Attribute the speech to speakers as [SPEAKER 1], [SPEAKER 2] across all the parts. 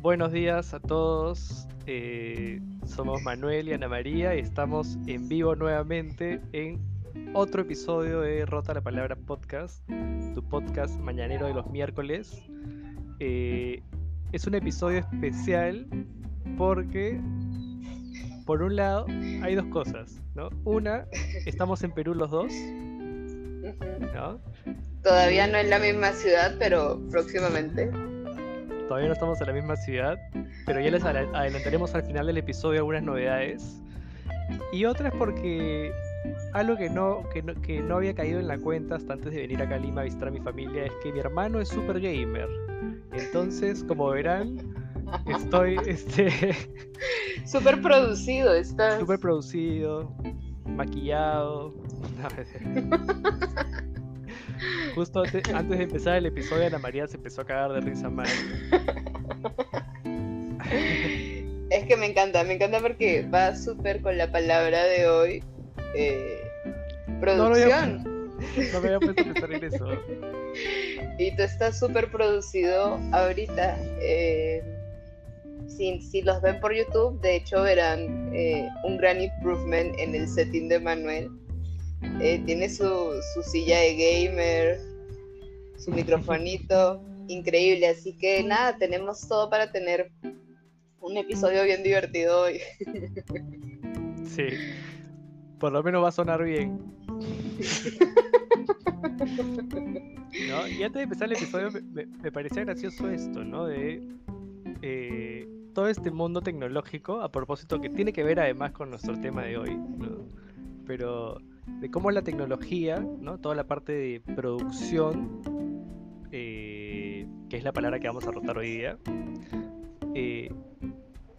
[SPEAKER 1] buenos días a todos. Eh, somos Manuel y Ana María y estamos en vivo nuevamente en otro episodio de Rota la Palabra Podcast, tu podcast mañanero de los miércoles. Eh, es un episodio especial porque, por un lado, hay dos cosas, ¿no? Una, estamos en Perú los dos, ¿no?
[SPEAKER 2] Todavía no en la misma ciudad, pero próximamente.
[SPEAKER 1] Todavía no estamos en la misma ciudad, pero ya les adelantaremos al final del episodio algunas novedades. Y otra es porque algo que no, que no, que no había caído en la cuenta hasta antes de venir acá a Lima a visitar a mi familia es que mi hermano es super gamer. Entonces, como verán, estoy este
[SPEAKER 2] super producido, está.
[SPEAKER 1] Super producido, maquillado. Justo antes, de empezar el episodio, Ana María se empezó a cagar de risa mal.
[SPEAKER 2] Es que me encanta, me encanta porque va súper con la palabra de hoy. Eh, producción.
[SPEAKER 1] No, me había puesto a pensar en eso.
[SPEAKER 2] Y tú estás súper producido ahorita. Eh, si, si, los ven por YouTube, de hecho verán eh, un gran improvement en el setting de Manuel. Eh, tiene su, silla de gamer, su microfonito, increíble. Así que nada, tenemos todo para tener un episodio bien divertido hoy.
[SPEAKER 1] Sí, por lo menos va a sonar bien. Y antes de empezar el episodio me, parecía gracioso esto, ¿no? De eh, todo este mundo tecnológico, a propósito que tiene que ver además con nuestro tema de hoy, ¿no? Pero de cómo la tecnología, ¿no? toda la parte de producción, eh, que es la palabra que vamos a rotar hoy día, eh,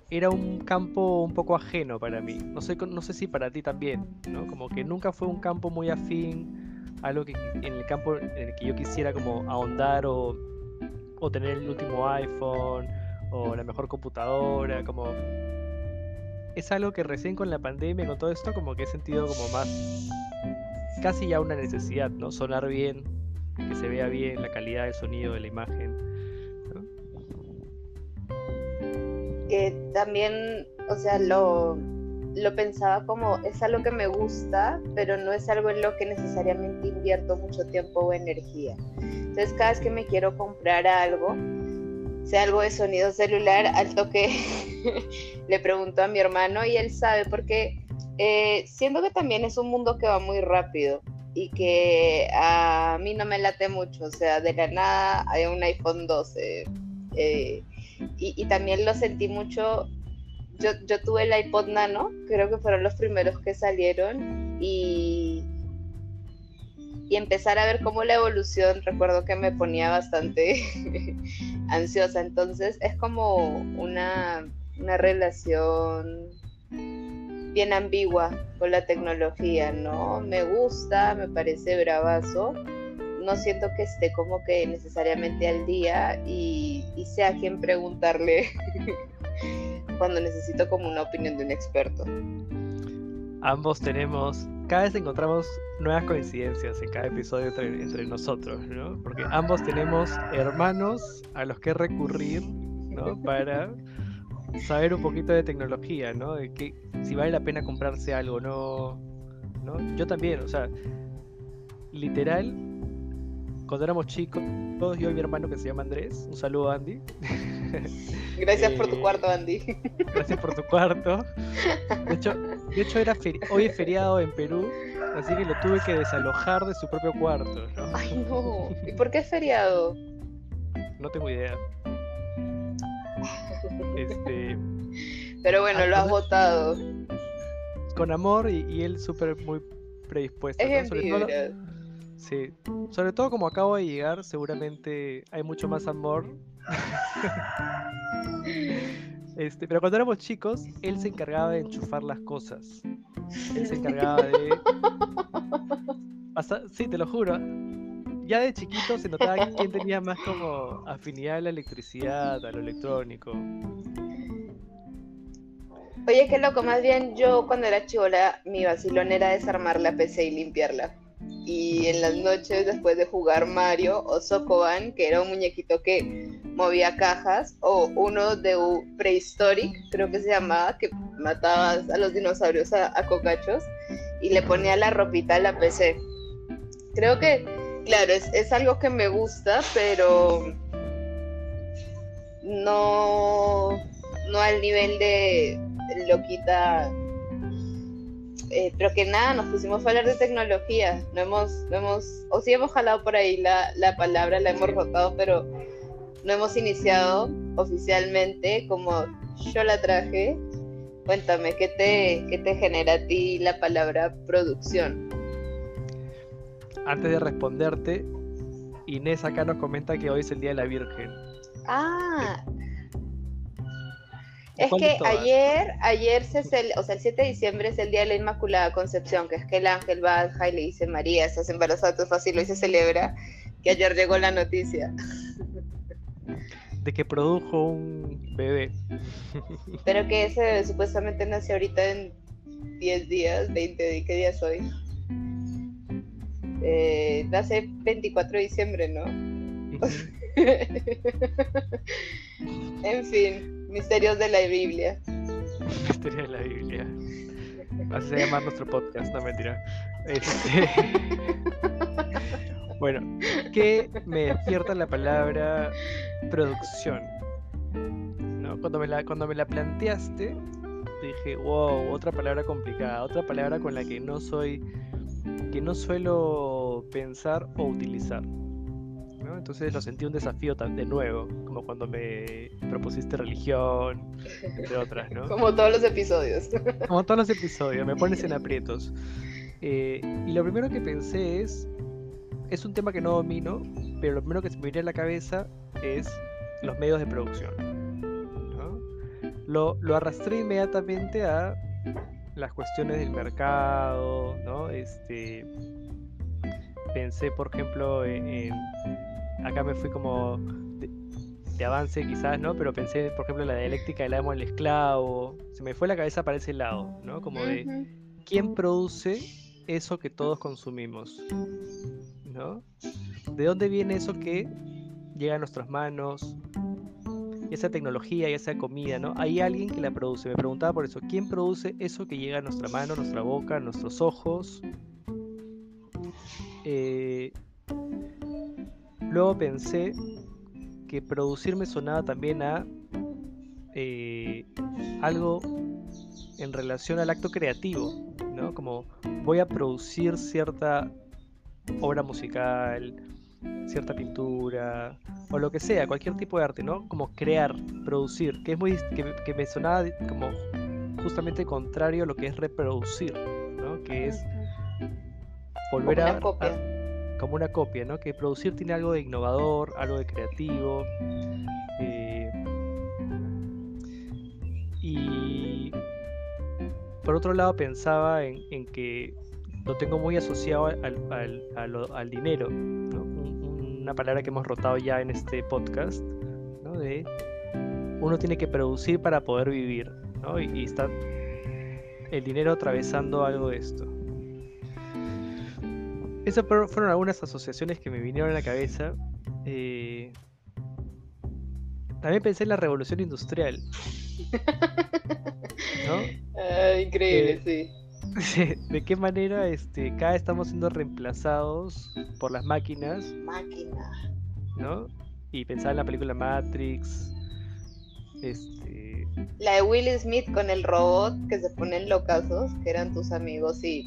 [SPEAKER 1] era un campo un poco ajeno para mí. No sé, no sé si para ti también, ¿no? Como que nunca fue un campo muy afín, algo que en el campo en el que yo quisiera como ahondar o, o tener el último iPhone o la mejor computadora, como es algo que recién con la pandemia, con todo esto, como que he sentido como más, casi ya una necesidad, ¿no? Sonar bien, que se vea bien, la calidad del sonido, de la imagen.
[SPEAKER 2] Que también, o sea, lo, lo pensaba como, es algo que me gusta, pero no es algo en lo que necesariamente invierto mucho tiempo o energía. Entonces, cada vez que me quiero comprar algo, algo de sonido celular, al toque le pregunto a mi hermano y él sabe porque eh, siento que también es un mundo que va muy rápido y que a mí no me late mucho, o sea, de la nada hay un iPhone 12 eh, y, también lo sentí mucho, yo, yo tuve el iPod Nano, creo que fueron los primeros que salieron y y empezar a ver cómo la evolución, recuerdo que me ponía bastante ansiosa, entonces es como una, una relación bien ambigua con la tecnología, ¿no? Me gusta, me parece bravazo, no siento que esté como que necesariamente al día y, y sé a quién preguntarle cuando necesito como una opinión de un experto.
[SPEAKER 1] Ambos tenemos cada vez encontramos nuevas coincidencias en cada episodio entre, nosotros, ¿no? Porque ambos tenemos hermanos a los que recurrir, ¿no? Para saber un poquito de tecnología, ¿no? De que si vale la pena comprarse algo, ¿no? ¿no? Yo también, o sea, literal, cuando éramos chicos, todos yo y mi hermano que se llama Andrés, un saludo Andy.
[SPEAKER 2] Gracias por tu eh, cuarto, Andy.
[SPEAKER 1] Gracias por tu cuarto. De hecho, de hecho era hoy es feriado en Perú, así que lo tuve que desalojar de su propio cuarto.
[SPEAKER 2] Ay, no. ¿Y por qué es feriado?
[SPEAKER 1] No tengo idea. Este...
[SPEAKER 2] Pero bueno, lo has votado.
[SPEAKER 1] Con amor y, él súper muy predispuesto.
[SPEAKER 2] Es sobre todo,
[SPEAKER 1] Sí, sobre todo como acabo de llegar, seguramente hay mucho más amor. Este, pero cuando éramos chicos, él se encargaba de enchufar las cosas. Él se encargaba de. Sí, te lo juro. Ya de chiquito se notaba quién tenía más como afinidad a la electricidad, a lo electrónico.
[SPEAKER 2] Oye, qué loco, más bien yo cuando era chivola, mi vacilón era desarmar la PC y limpiarla. Y en las noches después de jugar Mario o Sokoban, que era un muñequito que movía cajas, o uno de Prehistoric, creo que se llamaba, que mataba a los dinosaurios a, cocachos y le ponía la ropita a la PC. Creo que, claro, es, es algo que me gusta, pero no, no al nivel de loquita eh, pero que nada, nos pusimos a hablar de tecnología, no hemos, no hemos, o sí hemos jalado por ahí la, la palabra, la hemos rotado, pero no hemos iniciado oficialmente como yo la traje. Cuéntame, ¿qué te, qué te genera a ti la palabra producción?
[SPEAKER 1] Antes de responderte, Inés acá nos comenta que hoy es el Día de la Virgen.
[SPEAKER 2] Ah, es que ayer, ayer se o sea, el 7 de diciembre es el día de la Inmaculada Concepción, que es que el ángel baja y le dice María, estás embarazada, tú fácil, y se celebra, que ayer llegó la noticia.
[SPEAKER 1] De que produjo un bebé.
[SPEAKER 2] Pero que ese bebé supuestamente nació ahorita en 10 días, 20, ¿qué día soy? Eh, nace 24 de diciembre, ¿no? en fin. Misterios de la Biblia.
[SPEAKER 1] Misterios de la Biblia. Así a llamar nuestro podcast, no mentira. Este... bueno, ¿qué me despierta la palabra producción? ¿No? Cuando, me la, cuando me la planteaste, dije, wow, otra palabra complicada, otra palabra con la que no soy, que no suelo pensar o utilizar. Entonces lo sentí un desafío de nuevo, como cuando me propusiste religión, entre otras, ¿no?
[SPEAKER 2] Como todos los episodios.
[SPEAKER 1] Como todos los episodios, me pones en aprietos. Eh, y lo primero que pensé es, es un tema que no domino, pero lo primero que se me viene a la cabeza es los medios de producción. Lo, lo arrastré inmediatamente a las cuestiones del mercado, ¿no? Este, pensé, por ejemplo, en, acá me fui como de, avance quizás, ¿no? Pero pensé, por ejemplo, en la dialéctica del amo al esclavo. Se me fue la cabeza para ese lado, ¿no? Como de quién produce eso que todos consumimos, ¿no? ¿De dónde viene eso que llega a nuestras manos? esa tecnología y esa comida, ¿no? Hay alguien que la produce. Me preguntaba por eso, ¿quién produce eso que llega a nuestra mano, nuestra boca, nuestros ojos? Eh, Luego pensé que producir me sonaba también a eh, algo en relación al acto creativo, ¿no? Como voy a producir cierta obra musical, cierta pintura, o lo que sea, cualquier tipo de arte, ¿no? Como crear, producir, que es muy que, me sonaba como justamente contrario a lo que es reproducir, ¿no? Que es volver a, como una copia, ¿no? Que producir tiene algo de innovador, algo de creativo. Eh, y por otro lado pensaba en, que lo tengo muy asociado al, dinero, una palabra que hemos rotado ya en este podcast, ¿no? de uno tiene que producir para poder vivir, ¿no? y está el dinero atravesando algo de esto. Esas fueron algunas asociaciones que me vinieron a la cabeza. Eh, también pensé en la revolución industrial.
[SPEAKER 2] ¿No? increíble, eh,
[SPEAKER 1] sí. De qué manera este, cada vez estamos siendo reemplazados por las máquinas.
[SPEAKER 2] Máquina.
[SPEAKER 1] ¿No? Y pensaba en la película Matrix. Este.
[SPEAKER 2] La de Will Smith con el robot que se ponen locazos, que eran tus amigos y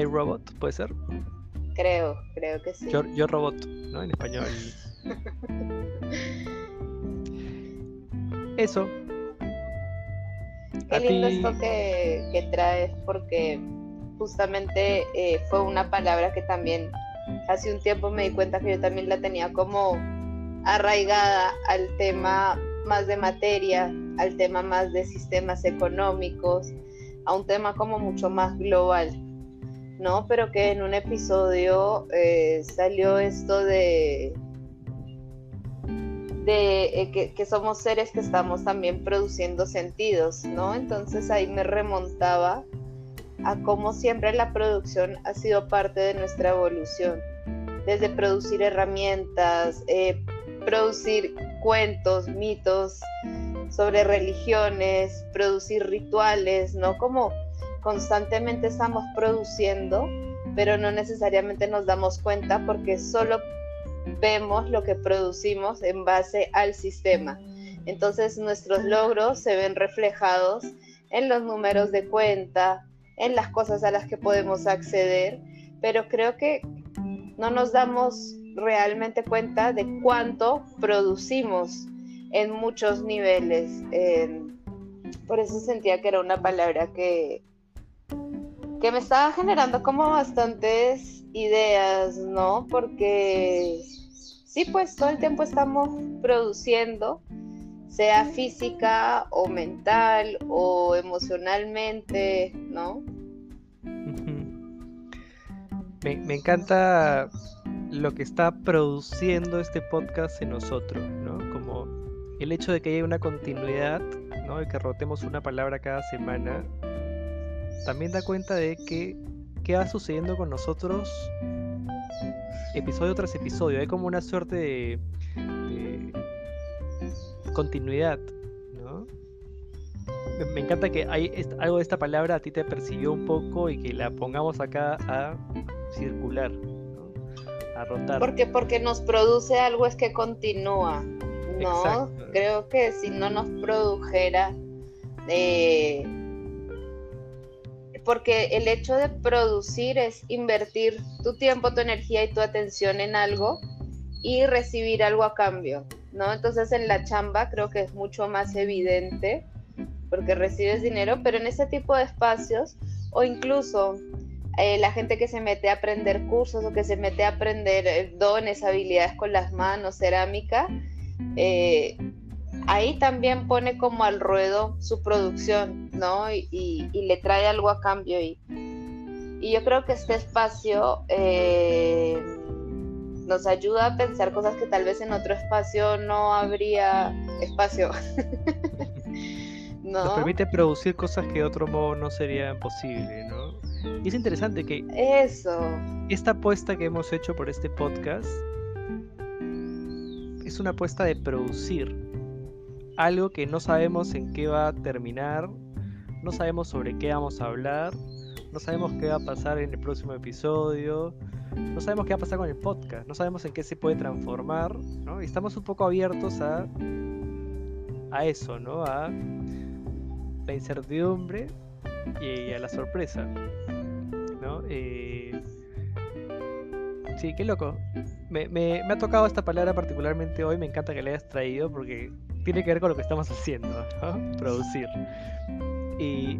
[SPEAKER 1] iRobot, ¿puede ser?
[SPEAKER 2] Creo, creo que sí.
[SPEAKER 1] Yo, Robot, ¿no? En español. Eso.
[SPEAKER 2] Qué lindo esto que, que, traes porque justamente eh, fue una palabra que también hace un tiempo me di cuenta que yo también la tenía como arraigada al tema más de materia, al tema más de sistemas económicos, a un tema como mucho más global. ¿No? Pero que en un episodio eh, salió esto de, eh, que, somos seres que estamos también produciendo sentidos, ¿no? Entonces ahí me remontaba a cómo siempre la producción ha sido parte de nuestra evolución, desde producir herramientas, eh, producir cuentos, mitos sobre religiones, producir rituales, ¿no? Como constantemente estamos produciendo, pero no necesariamente nos damos cuenta porque solo vemos lo que producimos en base al sistema. Entonces nuestros logros se ven reflejados en los números de cuenta, en las cosas a las que podemos acceder, pero creo que no nos damos realmente cuenta de cuánto producimos en muchos niveles. por eso sentía que era una palabra que, que me estaba generando como bastantes ideas, ¿no? Porque sí, pues todo el tiempo estamos produciendo, sea física o mental o emocionalmente, ¿no?
[SPEAKER 1] Me, encanta lo que está produciendo este podcast en nosotros, ¿no? Como el hecho de que haya una continuidad, ¿no? De que rotemos una palabra cada semana, también da cuenta de que qué va sucediendo con nosotros episodio tras episodio. Hay como una suerte de, continuidad, ¿no? Me, encanta que hay algo de esta palabra a ti te persiguió un poco y que la pongamos acá a circular, a rotar.
[SPEAKER 2] Porque porque nos produce algo es que continúa, ¿no? Creo que si no nos produjera eh, porque el hecho de producir es invertir tu tiempo, tu energía y tu atención en algo y recibir algo a cambio, ¿no? Entonces en la chamba creo que es mucho más evidente porque recibes dinero, pero en ese tipo de espacios o incluso eh, la gente que se mete a aprender cursos o que se mete a aprender eh, dones, habilidades con las manos, cerámica, eh, ahí también pone como al ruedo su producción, ¿no? Y, le trae algo a cambio. Y, y yo creo que este espacio eh, nos ayuda a pensar cosas que tal vez en otro espacio no habría espacio.
[SPEAKER 1] ¿No? Nos permite producir cosas que de otro modo no serían posibles, ¿no? Y es interesante que...
[SPEAKER 2] Eso.
[SPEAKER 1] Esta apuesta que hemos hecho por este podcast es una apuesta de producir, algo que no sabemos en qué va a terminar, no sabemos sobre qué vamos a hablar, no sabemos qué va a pasar en el próximo episodio, no sabemos qué va a pasar con el podcast, no sabemos en qué se puede transformar, ¿no? Y estamos un poco abiertos a, a eso, ¿no? A la incertidumbre y a la sorpresa, ¿no? Eh, sí, qué loco. Me, ha tocado esta palabra particularmente hoy, me encanta que la hayas traído porque tiene que ver con lo que estamos haciendo. Producir. Y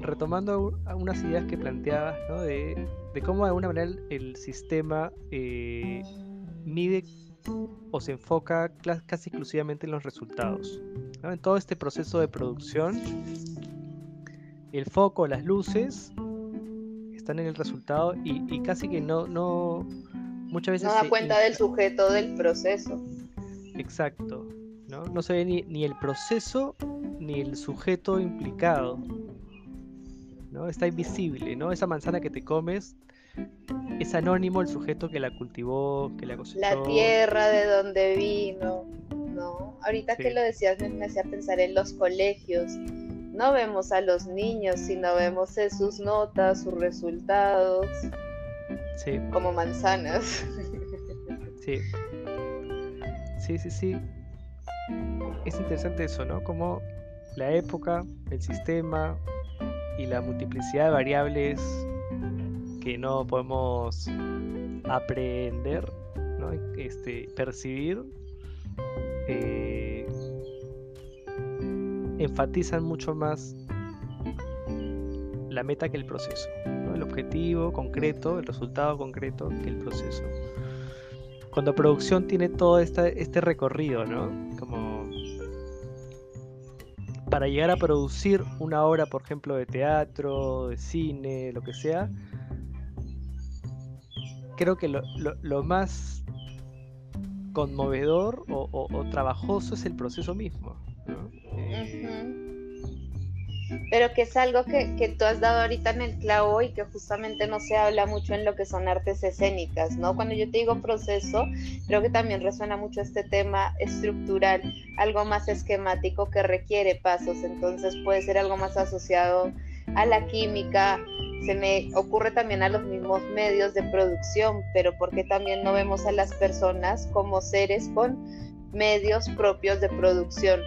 [SPEAKER 1] retomando unas ideas que planteabas, ¿no? De, cómo de alguna manera el, sistema eh, mide o se enfoca casi exclusivamente en los resultados. En todo este proceso de producción, el foco, las luces, están en el resultado y, casi que no, no, muchas veces...
[SPEAKER 2] No da cuenta del sujeto del proceso.
[SPEAKER 1] Exacto. ¿no? se ve ni, el proceso ni el sujeto implicado. ¿no? Está invisible, ¿no? Esa manzana que te comes es anónimo el sujeto que la cultivó, que la cosechó.
[SPEAKER 2] La tierra de donde vino, ¿no? Ahorita que lo decías me, hacía pensar en los colegios. No vemos a los niños, sino vemos sus notas, sus resultados.
[SPEAKER 1] Sí.
[SPEAKER 2] Como manzanas.
[SPEAKER 1] Sí. Sí, sí, sí es interesante eso, ¿no? Como la época, el sistema y la multiplicidad de variables que no podemos aprender, ¿no? Este, percibir, eh, enfatizan mucho más la meta que el proceso, el objetivo concreto, el resultado concreto que el proceso. Cuando producción tiene todo este recorrido, ¿no? Como para llegar a producir una obra, por ejemplo, de teatro, de cine, lo que sea, creo que lo, más conmovedor o, trabajoso es el proceso mismo.
[SPEAKER 2] Pero que es algo que, que, tú has dado ahorita en el clavo y que justamente no se habla mucho en lo que son artes escénicas, ¿no? Cuando yo te digo proceso, creo que también resuena mucho este tema estructural, algo más esquemático que requiere pasos, entonces puede ser algo más asociado a la química, se me ocurre también a los mismos medios de producción, pero porque también no vemos a las personas como seres con medios propios de producción,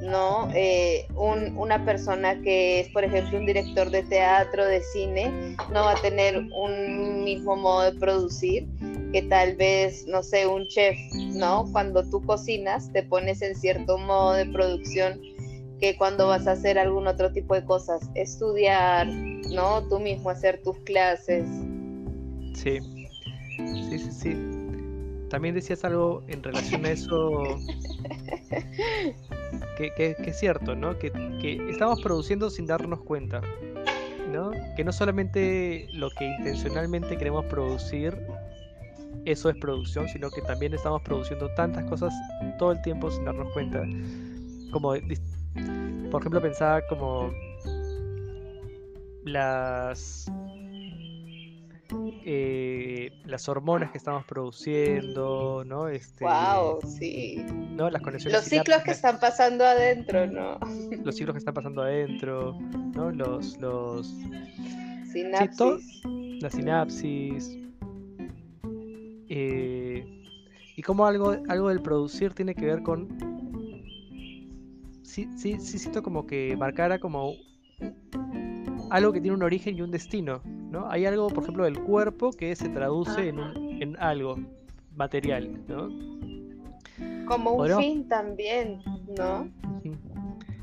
[SPEAKER 2] ¿no? Eh, una persona que es, por ejemplo, un director de teatro, de cine, no va a tener un mismo modo de producir que tal vez, no sé, un chef, ¿no? Cuando tú cocinas, te pones en cierto modo de producción que cuando vas a hacer algún otro tipo de cosas, estudiar, ¿no? Tú mismo hacer tus clases.
[SPEAKER 1] Sí, sí, sí, sí. También decías algo en relación a eso que, es cierto, ¿no? Que, que, estamos produciendo sin darnos cuenta, ¿no? Que no solamente lo que intencionalmente queremos producir, eso es producción, sino que también estamos produciendo tantas cosas todo el tiempo sin darnos cuenta. Como por ejemplo, pensaba como las eh, las hormonas que estamos produciendo, ¿no?
[SPEAKER 2] Este, wow, sí.
[SPEAKER 1] ¿no? Las conexiones.
[SPEAKER 2] Los ciclos que están pasando adentro, ¿no?
[SPEAKER 1] Los ciclos que están pasando adentro, ¿no? Los, los
[SPEAKER 2] sinapsis.
[SPEAKER 1] la sinapsis. Eh, y como algo, algo del producir tiene que ver con sí, sí, sí siento como que marcara como algo que tiene un origen y un destino, ¿no? Hay algo, por ejemplo, del cuerpo que se traduce en, en algo material, ¿no?
[SPEAKER 2] Como un fin también, ¿no?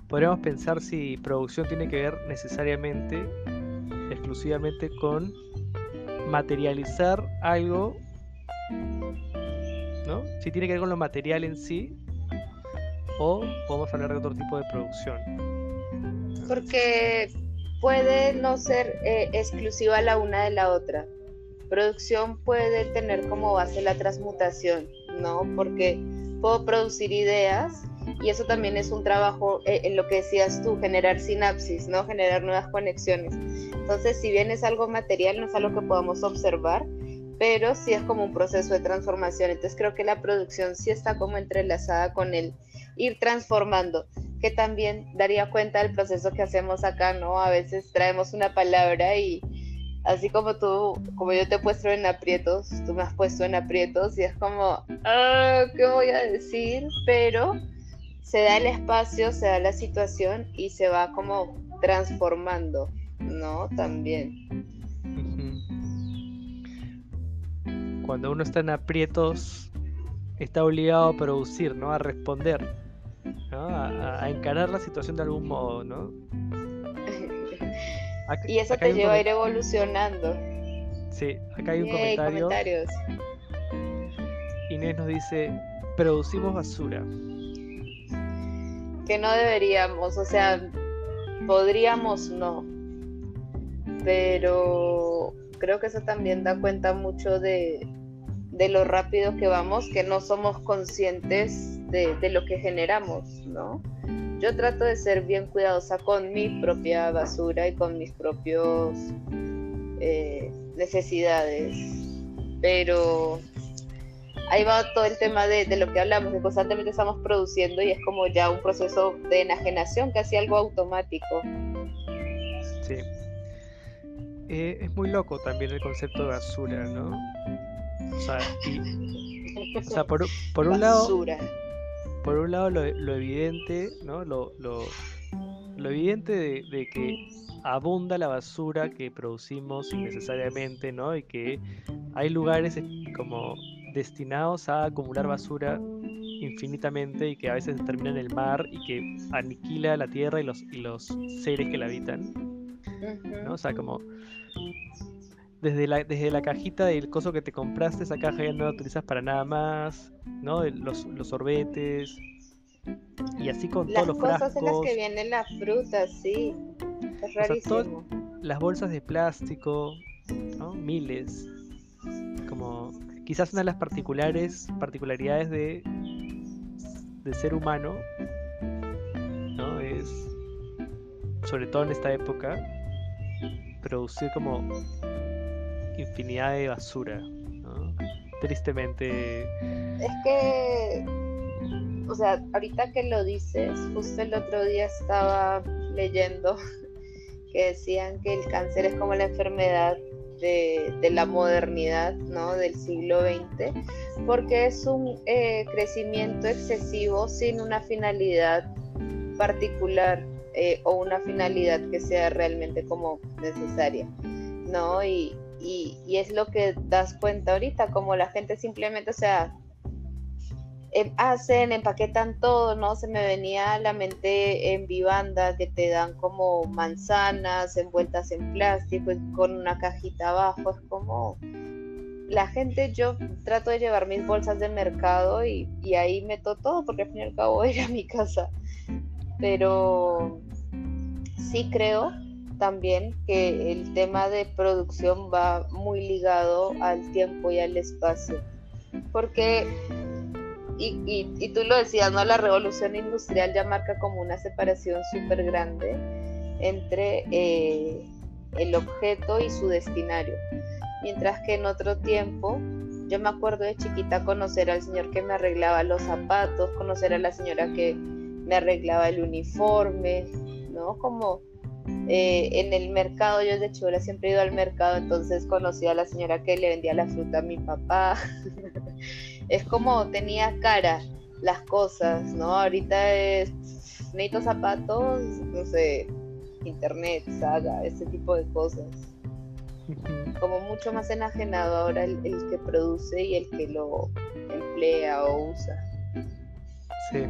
[SPEAKER 1] Podríamos pensar si producción tiene que ver necesariamente, exclusivamente con materializar algo, ¿no? Si tiene que ver con lo material en sí, o podemos hablar de otro tipo de producción.
[SPEAKER 2] Porque puede no ser eh, exclusiva la una de la otra. Producción puede tener como base la transmutación, ¿no? Porque puedo producir ideas y eso también es un trabajo eh, en lo que decías tú, generar sinapsis, ¿no? Generar nuevas conexiones. Entonces, si bien es algo material, no es algo que podamos observar, pero sí es como un proceso de transformación. Entonces, creo que la producción sí está como entrelazada con el ir transformando, que también daría cuenta del proceso que hacemos acá, ¿no? A veces traemos una palabra y así como tú, como yo te he puesto en aprietos, tú me has puesto en aprietos y es como, ah, ¿qué voy a decir? Pero se da el espacio, se da la situación y se va como transformando, ¿no? También.
[SPEAKER 1] Cuando uno está en aprietos, está obligado a producir, ¿no? A responder a, encarar la situación de algún modo, ¿no?
[SPEAKER 2] y eso te lleva a ir evolucionando.
[SPEAKER 1] Sí, acá hay un comentario. Comentarios. Inés nos dice, producimos basura.
[SPEAKER 2] Que no deberíamos, o sea, podríamos no. Pero creo que eso también da cuenta mucho de, de lo rápido que vamos, que no somos conscientes de, lo que generamos, ¿no? Yo trato de ser bien cuidadosa con mi propia basura y con mis propios eh, necesidades, pero ahí va todo el tema de, lo que hablamos, que constantemente estamos produciendo y es como ya un proceso de enajenación, casi algo automático.
[SPEAKER 1] Sí. Eh, es muy loco también el concepto de basura, ¿no? O sea, por, por un lado por un lado lo, evidente, ¿no? Lo, lo, evidente de, que abunda la basura que producimos innecesariamente, ¿no? Y que hay lugares como destinados a acumular basura infinitamente y que a veces termina en el mar y que aniquila la tierra y los, y los seres que la habitan. ¿no? O sea, como desde la, desde la cajita del coso que te compraste, esa caja ya no la utilizas para nada más, ¿no? Los, los sorbetes. Y así con todos los frascos. Las
[SPEAKER 2] cosas en las que vienen las frutas, sí. Es rarísimo.
[SPEAKER 1] las bolsas de plástico, ¿no? Miles. Como quizás una de las particulares, particularidades de del ser humano, ¿no? Es sobre todo en esta época, producir como infinidad de basura. Tristemente.
[SPEAKER 2] Es que, o sea, ahorita que lo dices, justo el otro día estaba leyendo que decían que el cáncer es como la enfermedad de, la modernidad, ¿no? Del siglo XX, porque es un eh, crecimiento excesivo sin una finalidad particular eh, o una finalidad que sea realmente como necesaria, ¿no? Y, y, es lo que das cuenta ahorita, como la gente simplemente, o sea, em, hacen, empaquetan todo, ¿no? Se me venía a la mente en Vivanda que te dan como manzanas envueltas en plástico y con una cajita abajo, es como la gente, yo trato de llevar mis bolsas de mercado y, y ahí meto todo porque al fin y al cabo era mi casa. Pero sí creo también que el tema de producción va muy ligado al tiempo y al espacio. Porque, y, tú lo decías, ¿no? La revolución industrial ya marca como una separación súper grande entre eh, el objeto y su destinario. Mientras que en otro tiempo, yo me acuerdo de chiquita conocer al señor que me arreglaba los zapatos, conocer a la señora que me arreglaba el uniforme, ¿no? Como eh, en el mercado, yo desde chula siempre he ido al mercado, entonces conocí a la señora que le vendía la fruta a mi papá. es como tenía cara las cosas, ¿no? Ahorita es, necesito zapatos, no sé, internet, saga, ese tipo de cosas. Como mucho más enajenado ahora el, el que produce y el que lo emplea o usa.
[SPEAKER 1] Sí.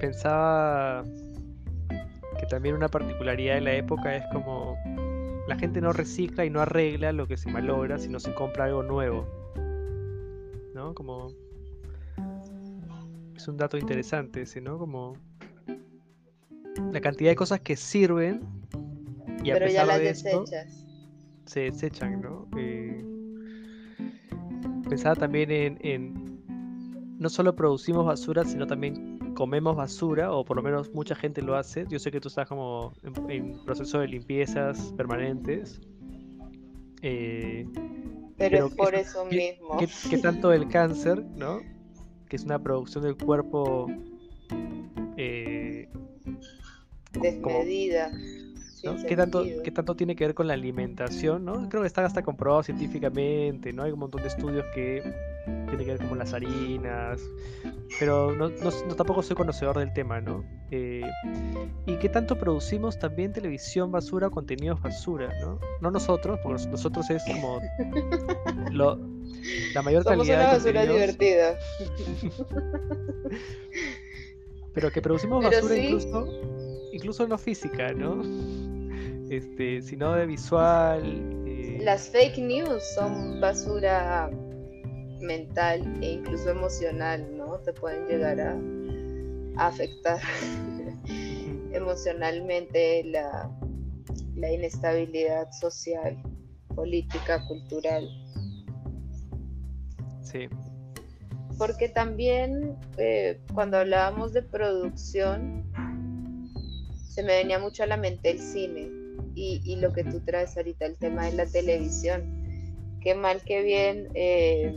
[SPEAKER 1] Pensaba que también una particularidad de la época es como la gente no recicla y no arregla lo que se malogra, sino se compra algo nuevo. ¿No? Como es un dato interesante ese, ¿no? Como la cantidad de cosas que sirven y a pesar de esto, se desechan, ¿no? Eh, pensaba también en, en no solo producimos basura, sino también comemos basura, o por lo menos mucha gente lo hace. Yo sé que tú estás como en, proceso de limpiezas permanentes.
[SPEAKER 2] Eh, pero, es por eso mismo.
[SPEAKER 1] Que, tanto el cáncer, ¿no? Que es una producción del cuerpo
[SPEAKER 2] eh, desmedida.
[SPEAKER 1] ¿Qué, tanto, ¿Qué tanto tiene que ver con la alimentación? ¿no? Creo que está hasta comprobado científicamente, ¿no? Hay un montón de estudios que tiene que ver con las harinas, pero no, tampoco soy conocedor del tema, ¿no? Eh, ¿Y qué tanto producimos también televisión basura contenidos basura, ¿no? No nosotros, porque nosotros es como lo, la mayor
[SPEAKER 2] Somos
[SPEAKER 1] calidad
[SPEAKER 2] una basura divertida.
[SPEAKER 1] pero que producimos basura incluso, incluso no física, ¿no? Este, sino de visual.
[SPEAKER 2] Eh, Las fake news son basura mental e incluso emocional, ¿no? Te pueden llegar a, afectar emocionalmente la, inestabilidad social, política, cultural.
[SPEAKER 1] Sí.
[SPEAKER 2] Porque también eh, cuando hablábamos de producción, se me venía mucho a la mente el cine y, lo que tú traes ahorita, el tema de la televisión. Qué mal, qué bien. Eh,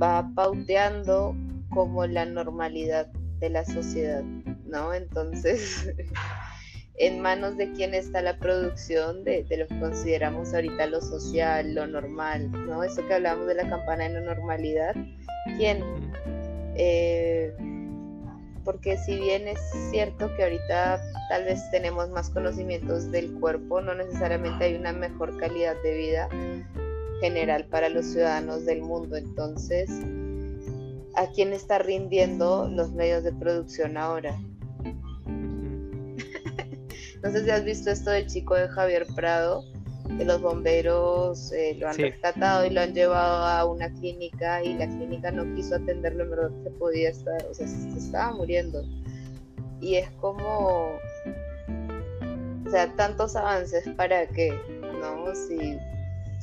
[SPEAKER 2] va pauteando como la normalidad de la sociedad, ¿no? Entonces, en manos de quién está la producción de, lo que consideramos ahorita lo social, lo normal, ¿no? Eso que hablábamos de la campana de la normalidad, ¿quién? Eh, porque si bien es cierto que ahorita tal vez tenemos más conocimientos del cuerpo, no necesariamente hay una mejor calidad de vida general para los ciudadanos del mundo. Entonces, ¿a quién está rindiendo los medios de producción ahora? no sé si has visto esto del chico de Javier Prado, que los bomberos eh, lo han rescatado y lo han llevado a una clínica y la clínica no quiso atenderlo, en verdad se podía estar, o sea, se estaba muriendo. Y es como, o sea, tantos avances para que, ¿no? Si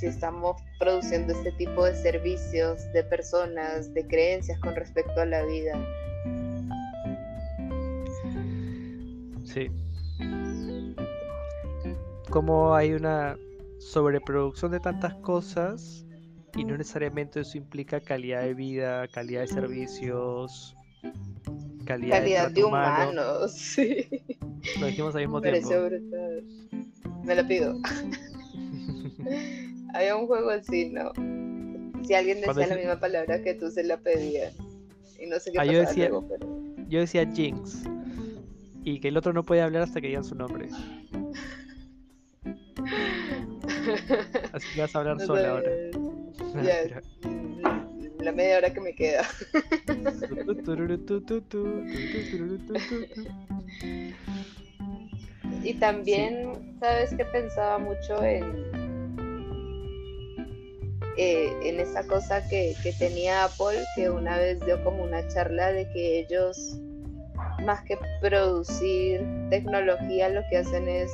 [SPEAKER 2] si estamos produciendo este tipo de servicios de personas, de creencias con respecto a la vida.
[SPEAKER 1] Sí. Como hay una sobreproducción de tantas cosas y no necesariamente eso implica calidad de vida, calidad de servicios, calidad,
[SPEAKER 2] Calidad
[SPEAKER 1] de,
[SPEAKER 2] de
[SPEAKER 1] trato humano.
[SPEAKER 2] humanos, sí.
[SPEAKER 1] Lo dijimos al mismo
[SPEAKER 2] Me
[SPEAKER 1] tiempo.
[SPEAKER 2] brutal. Me lo pido. Había un juego así, ¿no? Si alguien decía la misma palabra que tú, se la pedían. Y no sé qué
[SPEAKER 1] Ah, yo decía-
[SPEAKER 2] luego, pero...
[SPEAKER 1] Yo decía Jinx. Y que el otro no puede hablar hasta que digan su nombre. Así que vas a hablar
[SPEAKER 2] No
[SPEAKER 1] sola ahora.
[SPEAKER 2] Ya. La media hora que me queda. Y también, ¿sabes qué pensaba mucho en, eh, en esa cosa que, que tenía Apple, que una vez dio como una charla de que ellos, más que producir tecnología, lo que hacen es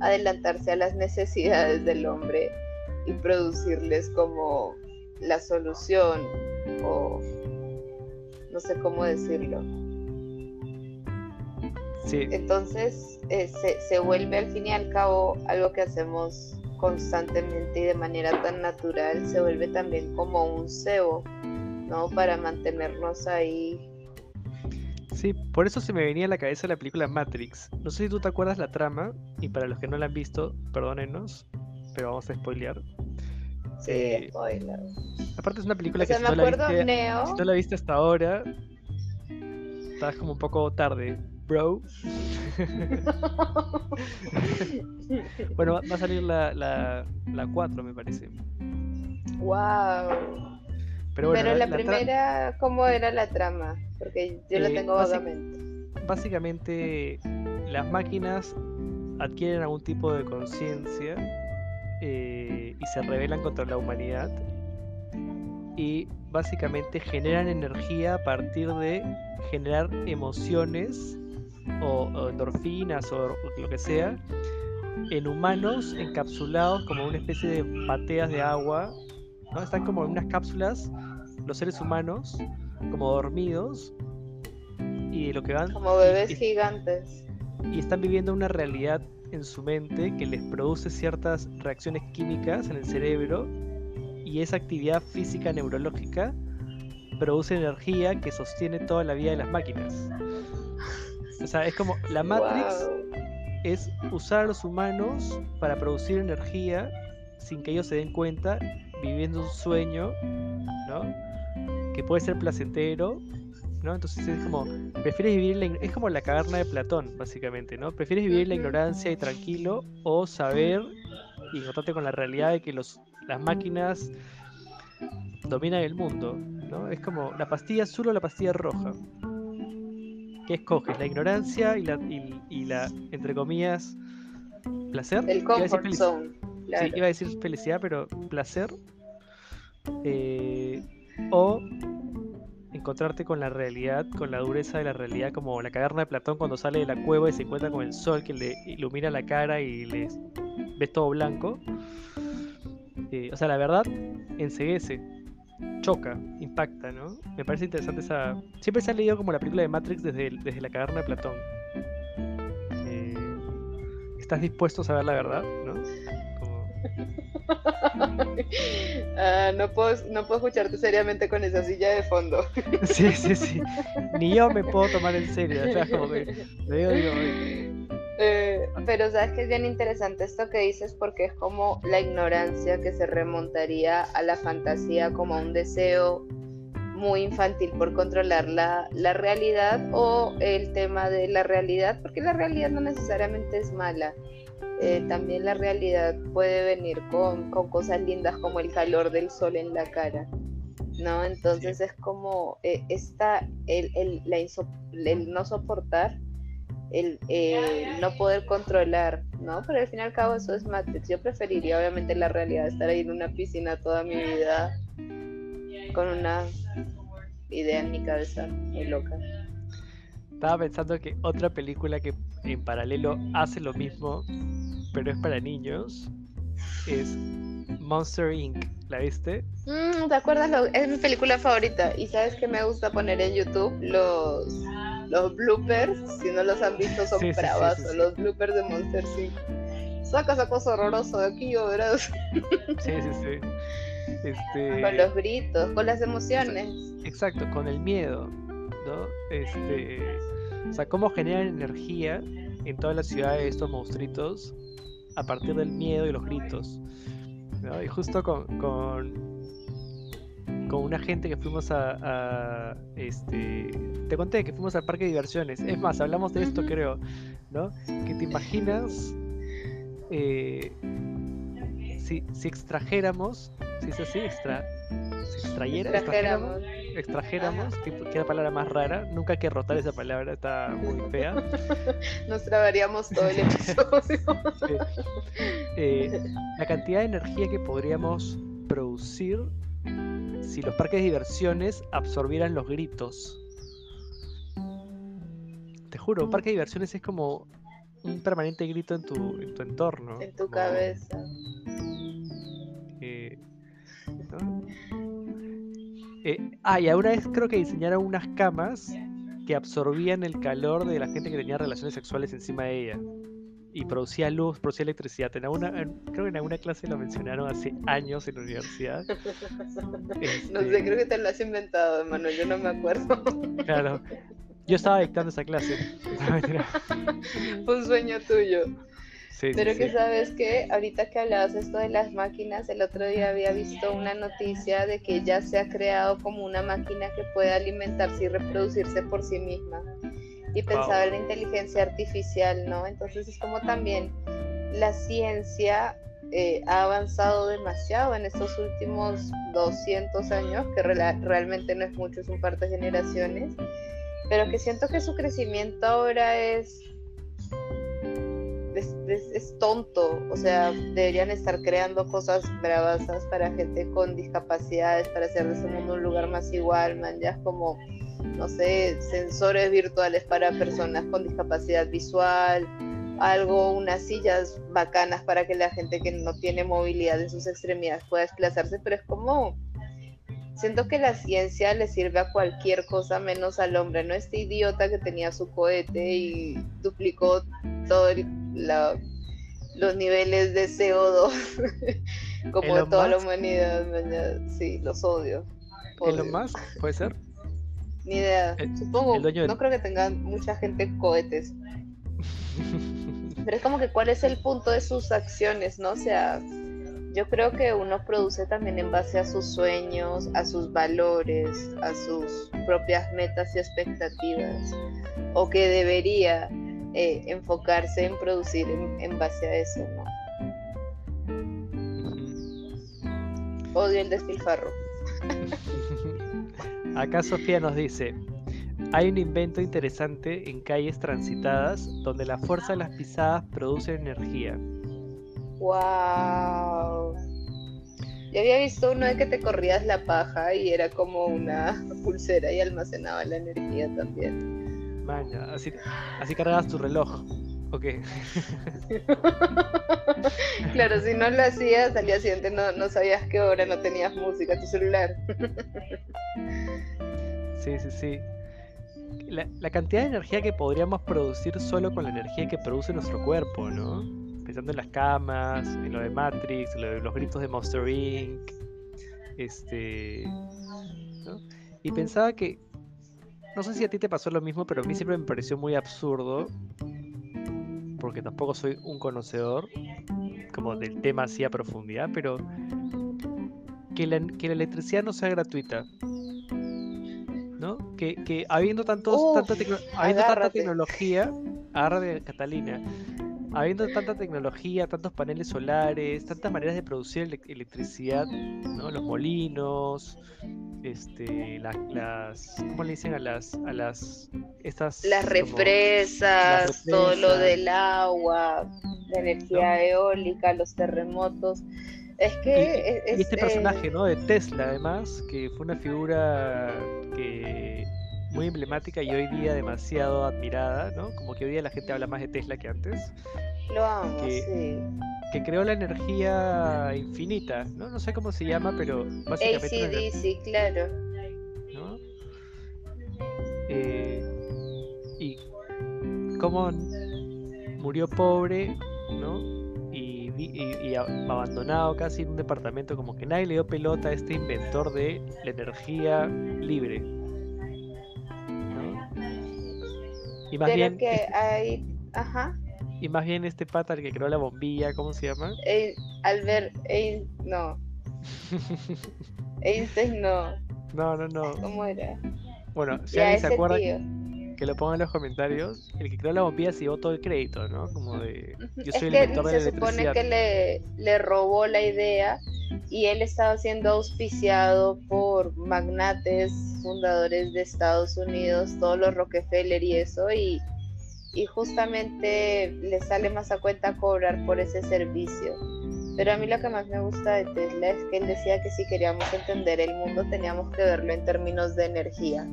[SPEAKER 2] adelantarse a las necesidades del hombre y producirles como la solución o no sé cómo decirlo.
[SPEAKER 1] Sí,
[SPEAKER 2] Entonces eh, se, se vuelve al fin y al cabo algo que hacemos constantemente y de manera tan natural, se vuelve también como un cebo, ¿no? Para mantenernos ahí.
[SPEAKER 1] sí, por eso se me venía a la cabeza la película Matrix. No sé si tú te acuerdas la trama, y para los que no la han visto, perdónenos, pero vamos a spoilear.
[SPEAKER 2] Sí,
[SPEAKER 1] Eh,
[SPEAKER 2] spoiler.
[SPEAKER 1] Aparte es una película
[SPEAKER 2] O sea,
[SPEAKER 1] que
[SPEAKER 2] me
[SPEAKER 1] si no, la
[SPEAKER 2] acuerdo
[SPEAKER 1] viste,
[SPEAKER 2] Neo.
[SPEAKER 1] si no la viste hasta ahora, estás como un poco tarde, bro. Bueno, va va a salir la, la, la 4, me parece.
[SPEAKER 2] wow.
[SPEAKER 1] Pero bueno,
[SPEAKER 2] Pero la, primera, ¿cómo era la trama? Porque yo la
[SPEAKER 1] Eh,
[SPEAKER 2] tengo
[SPEAKER 1] basic-
[SPEAKER 2] vagamente.
[SPEAKER 1] básicamente las máquinas adquieren algún tipo de conciencia eh, y se rebelan contra la humanidad y básicamente generan energía a partir de generar emociones o, o endorfinas o lo que sea en humanos encapsulados como una especie de bateas de agua ¿no? están como en unas cápsulas los seres humanos como dormidos y lo que van
[SPEAKER 2] Como bebés
[SPEAKER 1] y-
[SPEAKER 2] gigantes.
[SPEAKER 1] y están viviendo una realidad en su mente que les produce ciertas reacciones químicas en el cerebro y esa actividad física neurológica produce energía que sostiene toda la vida de las máquinas. O sea, es como la Matrix
[SPEAKER 2] Wow.
[SPEAKER 1] es usar a los humanos para producir energía sin que ellos se den cuenta, viviendo un sueño, ¿no? Que puede ser placentero, ¿no? Entonces es como, prefieres vivir la, es como la caverna de Platón, básicamente, ¿no? Prefieres vivir en la ignorancia y tranquilo o saber y encontrarte con la realidad de que los, las máquinas dominan el mundo, ¿no? Es como la pastilla azul o la pastilla roja. ¿Qué escoges? ¿La ignorancia y la, y, y la entre comillas, placer?
[SPEAKER 2] El comfort zone.
[SPEAKER 1] Sí, iba a decir felicidad, pero placer. Eh, o encontrarte con la realidad, con la dureza de la realidad, como la caverna de Platón cuando sale de la cueva y se encuentra con el sol que le ilumina la cara y le ves todo blanco. Eh, o sea, la verdad enseguece, choca, impacta, ¿no? Me parece interesante esa... Siempre se ha leído como la película de Matrix desde, el- desde la caverna de Platón. Eh, ¿Estás dispuesto a saber la verdad? ¿no? Como-
[SPEAKER 2] Ah, no, puedo, no puedo escucharte seriamente con esa silla de fondo.
[SPEAKER 1] Sí, sí, sí. Ni yo me puedo tomar en serio. o sea, como que lo digo, digo, "Oye,
[SPEAKER 2] Eh, pero sabes que es bien interesante esto que dices porque es como la ignorancia que se remontaría a la fantasía como a un deseo muy infantil por controlar la, la realidad o el tema de la realidad, porque la realidad no necesariamente es mala. Eh, también la realidad puede venir con, con cosas lindas como el calor del sol en la cara. ¿no? Entonces es como eh, esta, el, el, la inso- el no soportar el, eh, no poder controlar, ¿no? Pero al fin y al cabo eso es Matrix. Yo preferiría obviamente la realidad, estar ahí en una piscina toda mi vida con una idea en mi cabeza muy loca.
[SPEAKER 1] Estaba pensando que otra película que en paralelo hace lo mismo, pero es para niños, es Monster Inc. ¿La viste?
[SPEAKER 2] Mm, ¿Te acuerdas? Lo- es mi película favorita y sabes que me gusta poner en YouTube los los bloopers, si no los han visto, son bravas, los bloopers de Monster Inc. Saca esa cosa horrorosa de aquí, ¿verdad?
[SPEAKER 1] Sí, sí, sí.
[SPEAKER 2] Este... Con los gritos, con las emociones.
[SPEAKER 1] Exacto, con el miedo, ¿no? Este, o sea, cómo generan energía en toda la ciudad de estos monstruitos a partir del miedo y los gritos. Y justo con, con, con, una gente que fuimos a, este te conté que fuimos al parque de diversiones. Es más, hablamos de esto creo, ¿no? Que te imaginas eh, si, si extrajéramos, si es así, extra, si extrayera, extrajéramos, extrajéramos que, que la palabra más rara, nunca hay que rotar esa palabra, está muy fea.
[SPEAKER 2] Nos trabaríamos todo el episodio.
[SPEAKER 1] Eh, la cantidad de energía que podríamos producir si los parques de diversiones absorbieran los gritos. Te juro, un parque de diversiones es como un permanente grito en tu, en tu entorno.
[SPEAKER 2] En tu cabeza.
[SPEAKER 1] Eh, eh, ah, y ahora vez creo que diseñaron unas camas que absorbían el calor de la gente que tenía relaciones sexuales encima de ella. Y producía luz, producía electricidad. En alguna, creo que en alguna clase lo mencionaron hace años en la universidad.
[SPEAKER 2] No sé, creo que te lo has inventado, Manuel, yo no me acuerdo.
[SPEAKER 1] Claro, yo estaba dictando esa clase.
[SPEAKER 2] Fue un sueño tuyo. Pero que sabes que ahorita que hablabas esto de las máquinas, el otro día había visto una noticia de que ya se ha creado como una máquina que puede alimentarse y reproducirse por sí misma. Y pensaba en la inteligencia artificial, ¿no? Entonces es como también la ciencia eh, ha avanzado demasiado en estos últimos 200 años, que realmente no es mucho, es un par de generaciones, pero que siento que su crecimiento ahora es es, tonto, o sea, deberían estar creando cosas bravasas para gente con discapacidades, para hacer de ese mundo un lugar más igual, man, ya como, no sé, sensores virtuales para personas con discapacidad visual, algo, unas sillas bacanas para que la gente que no tiene movilidad en sus extremidades pueda desplazarse, pero es como siento que la ciencia le sirve a cualquier cosa menos al hombre, ¿no? Este idiota que tenía su cohete y duplicó todos los niveles de CO2 como de toda la humanidad. Sí, los odio.
[SPEAKER 1] lo más puede ser?
[SPEAKER 2] Ni idea. Supongo, no creo que tengan mucha gente cohetes. Pero es como que cuál es el punto de sus acciones, ¿no? O sea, yo creo que uno produce también en base a sus sueños, a sus valores, a sus propias metas y expectativas, o que debería eh, enfocarse en producir en, base a eso, ¿no? Odio el despilfarro.
[SPEAKER 1] Acá Sofía nos dice, hay un invento interesante en calles transitadas donde la fuerza de las pisadas produce energía.
[SPEAKER 2] Wow. Yo había visto uno de que te corrías la paja y era como una pulsera y almacenaba la energía también.
[SPEAKER 1] Maña, así, así cargabas tu reloj. Ok.
[SPEAKER 2] claro, si no lo hacías al día siguiente no, no sabías qué hora, no tenías música, tu celular.
[SPEAKER 1] sí, sí, sí. La, la, cantidad de energía que podríamos producir solo con la energía que produce nuestro cuerpo, ¿no? pensando en las camas, en lo de Matrix, en lo de los gritos de Monster Inc. Este. Y pensaba que. No sé si a ti te pasó lo mismo, pero a mí siempre me pareció muy absurdo. Porque tampoco soy un conocedor como del tema así a profundidad, pero que la, que la electricidad no sea gratuita. ¿No? Que, que habiendo, tantos, tanta, habiendo tanta tecnología, de Catalina, habiendo tanta tecnología, tantos paneles solares, tantas maneras de producir electricidad, ¿no? Los molinos, este, las, ¿cómo le dicen a las, a las, estas?
[SPEAKER 2] Las represas, todo lo del agua, la energía eólica, los terremotos. Es que...
[SPEAKER 1] Y, este personaje, ¿no? De Tesla, además, que fue una figura que muy emblemática y hoy día demasiado admirada, ¿no? Como que hoy día la gente habla más de Tesla que antes.
[SPEAKER 2] Lo amo, que, sí.
[SPEAKER 1] Que creó la energía infinita, ¿no? No sé cómo se llama, pero básicamente...
[SPEAKER 2] ACDC, claro.
[SPEAKER 1] ¿no? Eh, Y cómo murió pobre, ¿no? Y, y, abandonado casi en un departamento, como que nadie le dio pelota a este inventor de la energía libre.
[SPEAKER 2] Y más bien. que este hay. Ajá.
[SPEAKER 1] Y más bien este pata el que creó la bombilla, ¿cómo se llama?
[SPEAKER 2] Albert no. Einstein no.
[SPEAKER 1] No, no, no.
[SPEAKER 2] ¿Cómo era?
[SPEAKER 1] Bueno, si alguien se acuerda que lo ponga en los comentarios, el que creó la bombilla se llevó todo el crédito, ¿no? Como de
[SPEAKER 2] yo soy el inventor de la Se supone que le, le robó la idea y él estaba siendo auspiciado por magnates fundadores de Estados Unidos, todos los Rockefeller y eso, y y justamente le sale más a cuenta cobrar por ese servicio. Pero a mí lo que más me gusta de Tesla es que él decía que si queríamos entender el mundo teníamos que verlo en términos de energía.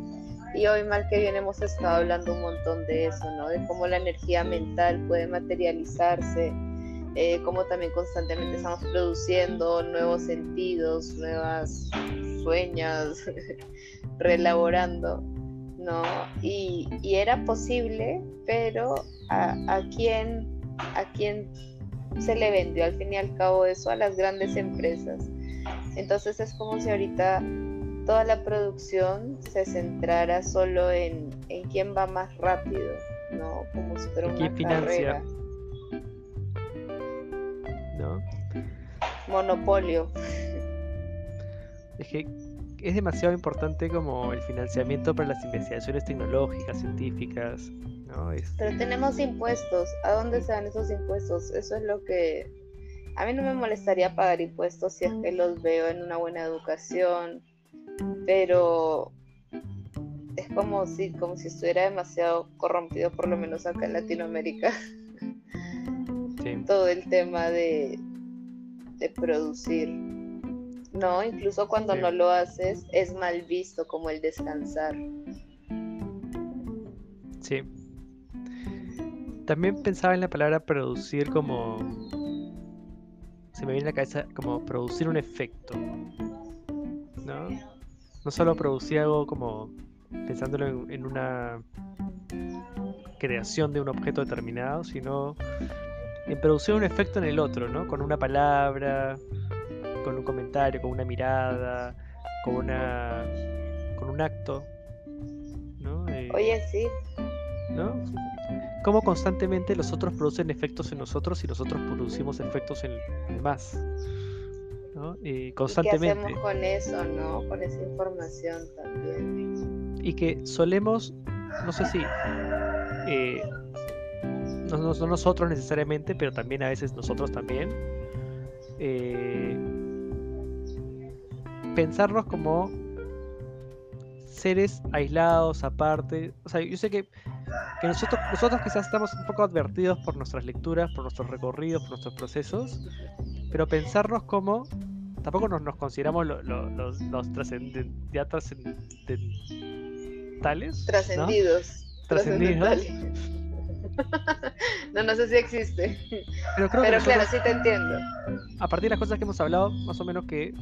[SPEAKER 2] Y hoy mal que bien hemos estado hablando un montón de eso, ¿no? De cómo la energía mental puede materializarse, eh, cómo también constantemente estamos produciendo nuevos sentidos, nuevas sueños, reelaborando. ¿no? Y, era posible, pero a, quién, a quién se le vendió al fin y al cabo eso a las grandes empresas. Entonces es como si ahorita toda la producción se centrara solo en, en quién va más rápido, ¿no? Como si fuera una carrera.
[SPEAKER 1] ¿No?
[SPEAKER 2] Monopolio.
[SPEAKER 1] Es que es demasiado importante como el financiamiento para las investigaciones tecnológicas, científicas. ¿no?
[SPEAKER 2] Pero tenemos impuestos. ¿A dónde se dan esos impuestos? Eso es lo que... A mí no me molestaría pagar impuestos si es que los veo en una buena educación, pero es como si, como si estuviera demasiado corrompido, por lo menos acá en Latinoamérica. Todo el tema de, de producir. No, incluso cuando no lo haces es mal visto como el descansar.
[SPEAKER 1] Sí. También pensaba en la palabra producir como... Se me viene a la cabeza como producir un efecto. ¿No? No solo producir algo como pensándolo en, en una creación de un objeto determinado, sino en producir un efecto en el otro, ¿no? Con una palabra, con un comentario, con una mirada, con una con un acto, ¿no?
[SPEAKER 2] Eh, Oye, sí.
[SPEAKER 1] ¿No? Cómo constantemente los otros producen efectos en nosotros y nosotros producimos efectos en demás. ¿No? Y constantemente.
[SPEAKER 2] ¿Y qué hacemos con eso, no? Con esa información también.
[SPEAKER 1] Y que solemos, no sé si, eh, no, no, nosotros necesariamente, pero también a veces nosotros también, eh, pensarnos como seres aislados, aparte. O sea, yo sé que, nosotros, nosotros quizás estamos un poco advertidos por nuestras lecturas, por nuestros recorridos, por nuestros procesos, pero pensarnos como tampoco nos, nos consideramos los, los ya trascendentales.
[SPEAKER 2] Trascendidos.
[SPEAKER 1] Trascendidos.
[SPEAKER 2] no, no sé si existe.
[SPEAKER 1] Pero, creo
[SPEAKER 2] pero claro, sí te entiendo.
[SPEAKER 1] A partir de las cosas que hemos hablado, más o menos que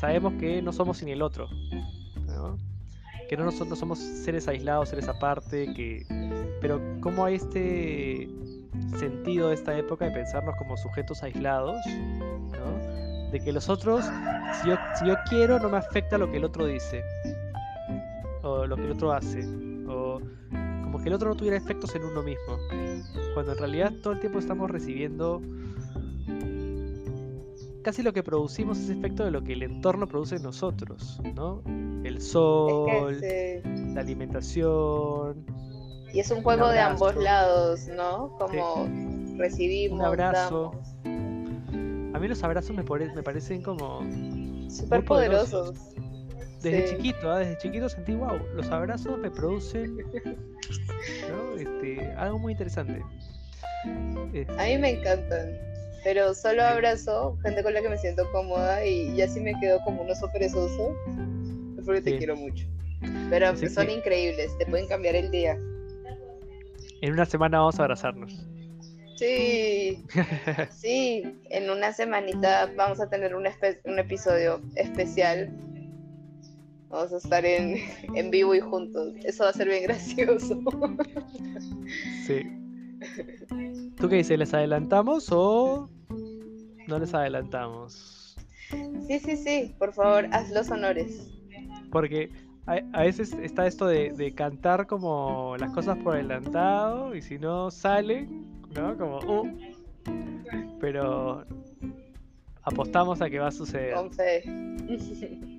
[SPEAKER 1] sabemos que no somos sin el otro, que no, no somos seres aislados, seres aparte, que... pero cómo hay este sentido de esta época de pensarnos como sujetos aislados, de que los otros, si yo, si yo quiero, no me afecta lo que el otro dice, o lo que el otro hace, o como que el otro no tuviera efectos en uno mismo, cuando en realidad todo el tiempo estamos recibiendo casi lo que producimos es efecto de lo que el entorno produce en nosotros, ¿no? El sol, la alimentación.
[SPEAKER 2] Y es un juego de ambos lados, ¿no? Como recibimos.
[SPEAKER 1] Un abrazo. A mí los abrazos me, me parecen como.
[SPEAKER 2] Súper poderosos.
[SPEAKER 1] Desde chiquito, ¿ah? desde chiquito sentí, wow, los abrazos me producen ¿no? este, algo muy interesante.
[SPEAKER 2] A mí me encantan pero solo abrazo gente con la que me siento cómoda y ya si me quedo como un oso perezoso, porque te quiero mucho. Pero son increíbles, te pueden cambiar el día.
[SPEAKER 1] En una semana vamos a abrazarnos.
[SPEAKER 2] Sí, sí, en una semanita vamos a tener un, un episodio especial Vamos a estar en, en vivo y juntos. Eso va a ser bien gracioso.
[SPEAKER 1] Sí. ¿Tú qué dices? ¿Les adelantamos o no les adelantamos?
[SPEAKER 2] Sí, sí, sí. Por favor, haz los honores.
[SPEAKER 1] Porque a, a veces está esto de, de cantar como las cosas por adelantado y si no salen, ¿no? Como, uh. Pero apostamos a que va a suceder.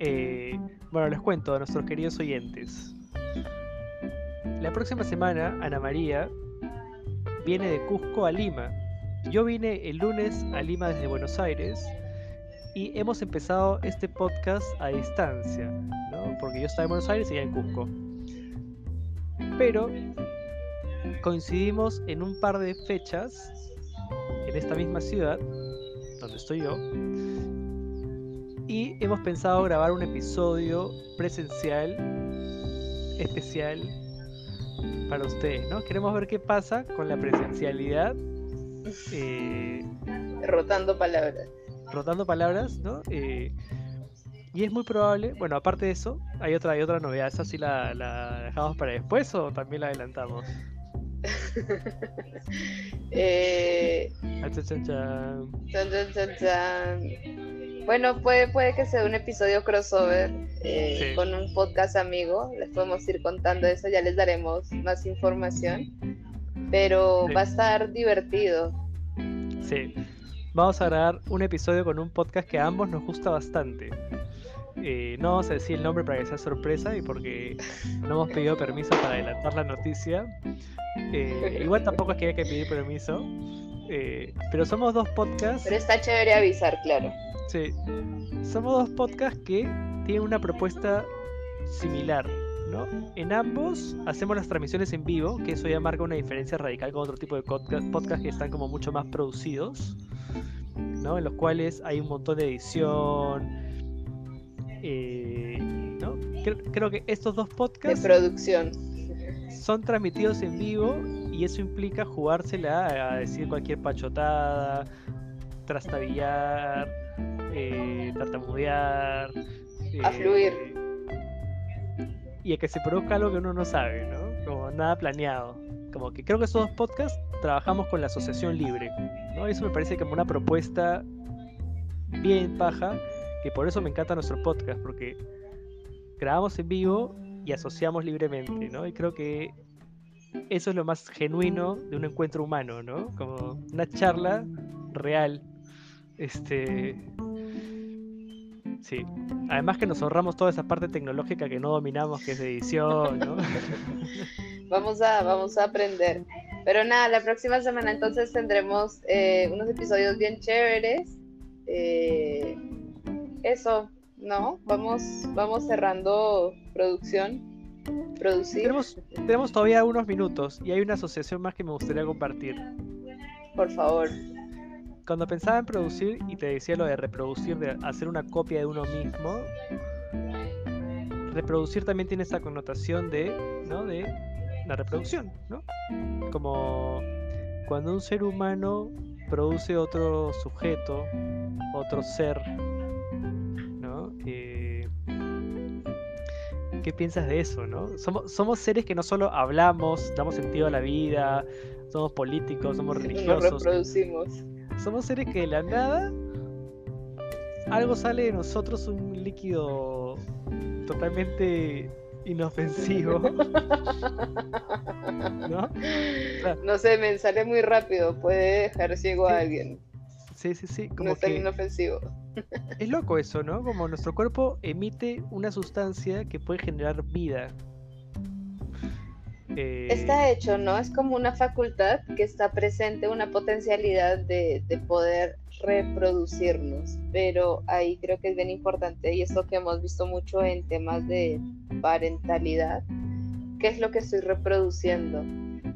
[SPEAKER 1] Eh, bueno, les cuento a nuestros queridos oyentes. La próxima semana, Ana María viene de Cusco a Lima. Yo vine el lunes a Lima desde Buenos Aires y hemos empezado este podcast a distancia, ¿no? Porque yo estaba en Buenos Aires y ella en Cusco. Pero coincidimos en un par de fechas en esta misma ciudad, donde estoy yo, y hemos pensado grabar un episodio presencial especial para ustedes, ¿no? Queremos ver qué pasa con la presencialidad, eh,
[SPEAKER 2] Rotando palabras.
[SPEAKER 1] Rotando palabras, ¿no? Eh, y es muy probable, bueno, aparte de eso, hay otra, hay otra novedad, ¿esa sí la, la dejamos para después o también la adelantamos?
[SPEAKER 2] Eh,
[SPEAKER 1] chan, chan, chan.
[SPEAKER 2] chan, chan, chan, chan. Bueno, puede, puede que sea un episodio crossover eh,
[SPEAKER 1] Sí.
[SPEAKER 2] con un podcast amigo. Les podemos ir contando eso, ya les daremos más información. Pero
[SPEAKER 1] Sí.
[SPEAKER 2] va a estar divertido.
[SPEAKER 1] Sí, vamos a grabar un episodio con un podcast que a ambos nos gusta bastante. Eh, no vamos a decir el nombre para que sea sorpresa y porque no hemos pedido permiso para adelantar la noticia. Eh, igual tampoco es que haya que pedir permiso. eh, pero somos dos podcasts.
[SPEAKER 2] Pero está chévere avisar, claro.
[SPEAKER 1] Sí, somos dos podcasts que tienen una propuesta similar. ¿No? En ambos hacemos las transmisiones en vivo, que eso ya marca una diferencia radical con otro tipo de podcast, podcast que están como mucho más producidos, ¿no? en los cuales hay un montón de edición. eh, ¿no? Creo, creo que estos dos
[SPEAKER 2] De
[SPEAKER 1] podcasts
[SPEAKER 2] producción.
[SPEAKER 1] son transmitidos en vivo y eso implica jugársela a decir cualquier pachotada, trastabillar, eh, tartamudear.
[SPEAKER 2] A
[SPEAKER 1] eh,
[SPEAKER 2] fluir.
[SPEAKER 1] Y a que se produzca algo que uno no sabe, ¿no? Como nada planeado. Como que creo que estos dos podcasts trabajamos con la asociación libre, ¿no? Eso me parece como una propuesta bien paja, que por eso me encanta nuestro podcast, porque grabamos en vivo y asociamos libremente, ¿no? Y creo que eso es lo más genuino de un encuentro humano, ¿no? Como una charla real. Este. Sí. Además que nos ahorramos toda esa parte tecnológica que no dominamos, que es edición, ¿no?
[SPEAKER 2] Vamos a, vamos a aprender. Pero nada, la próxima semana entonces tendremos eh, unos episodios bien chéveres. Eh, eso, ¿no? Vamos, vamos cerrando producción. Producir,
[SPEAKER 1] tenemos, tenemos todavía unos minutos y hay una asociación más que me gustaría compartir.
[SPEAKER 2] por favor.
[SPEAKER 1] Cuando pensaba en producir y te decía lo de reproducir, de hacer una copia de uno mismo, reproducir también tiene esa connotación de, ¿no? De la reproducción, ¿no? Como cuando un ser humano produce otro sujeto, otro ser, ¿no? Eh, ¿Qué piensas de eso, no? Somos, somos seres que no solo hablamos, damos sentido a la vida, somos políticos, somos
[SPEAKER 2] Nos
[SPEAKER 1] religiosos,
[SPEAKER 2] reproducimos.
[SPEAKER 1] Somos seres que de la nada algo sale de nosotros, un líquido totalmente inofensivo, ¿no?
[SPEAKER 2] No sé, me sale muy rápido. Puede dejar ciego a alguien.
[SPEAKER 1] Sí, sí, sí,
[SPEAKER 2] No
[SPEAKER 1] como
[SPEAKER 2] es tan
[SPEAKER 1] que
[SPEAKER 2] inofensivo.
[SPEAKER 1] es loco eso, ¿no? Como nuestro cuerpo emite una sustancia que puede generar vida. Eh,
[SPEAKER 2] Está hecho, ¿no? Es como una facultad que está presente, una potencialidad de, de poder reproducirnos. Pero ahí creo que es bien importante y esto que hemos visto mucho en temas de parentalidad, ¿qué es lo que estoy reproduciendo?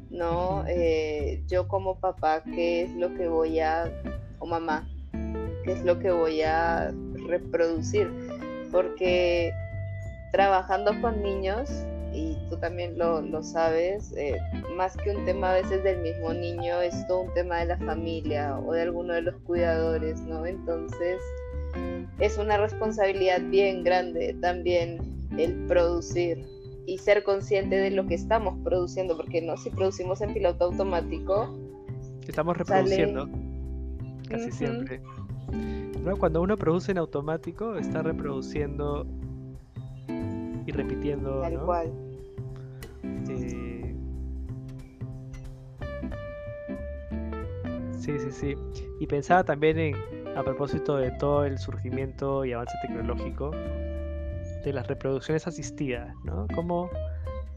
[SPEAKER 2] ¿No? Eh, yo como papá, ¿qué es lo que voy a, o mamá, qué es lo que voy a reproducir? Porque trabajando con niños, y tú también lo, lo sabes, eh, más que un tema a veces del mismo niño, es todo un tema de la familia o de alguno de los cuidadores, ¿no? Entonces, es una responsabilidad bien grande también el producir y ser consciente de lo que estamos produciendo, porque no, si producimos en piloto automático,
[SPEAKER 1] estamos reproduciendo casi siempre. Cuando uno produce en automático, está reproduciendo y repitiendo.
[SPEAKER 2] Tal cual.
[SPEAKER 1] Eh, sí, sí, sí. Y pensaba también en, a propósito de todo el surgimiento y avance tecnológico, de las reproducciones asistidas, ¿no? Como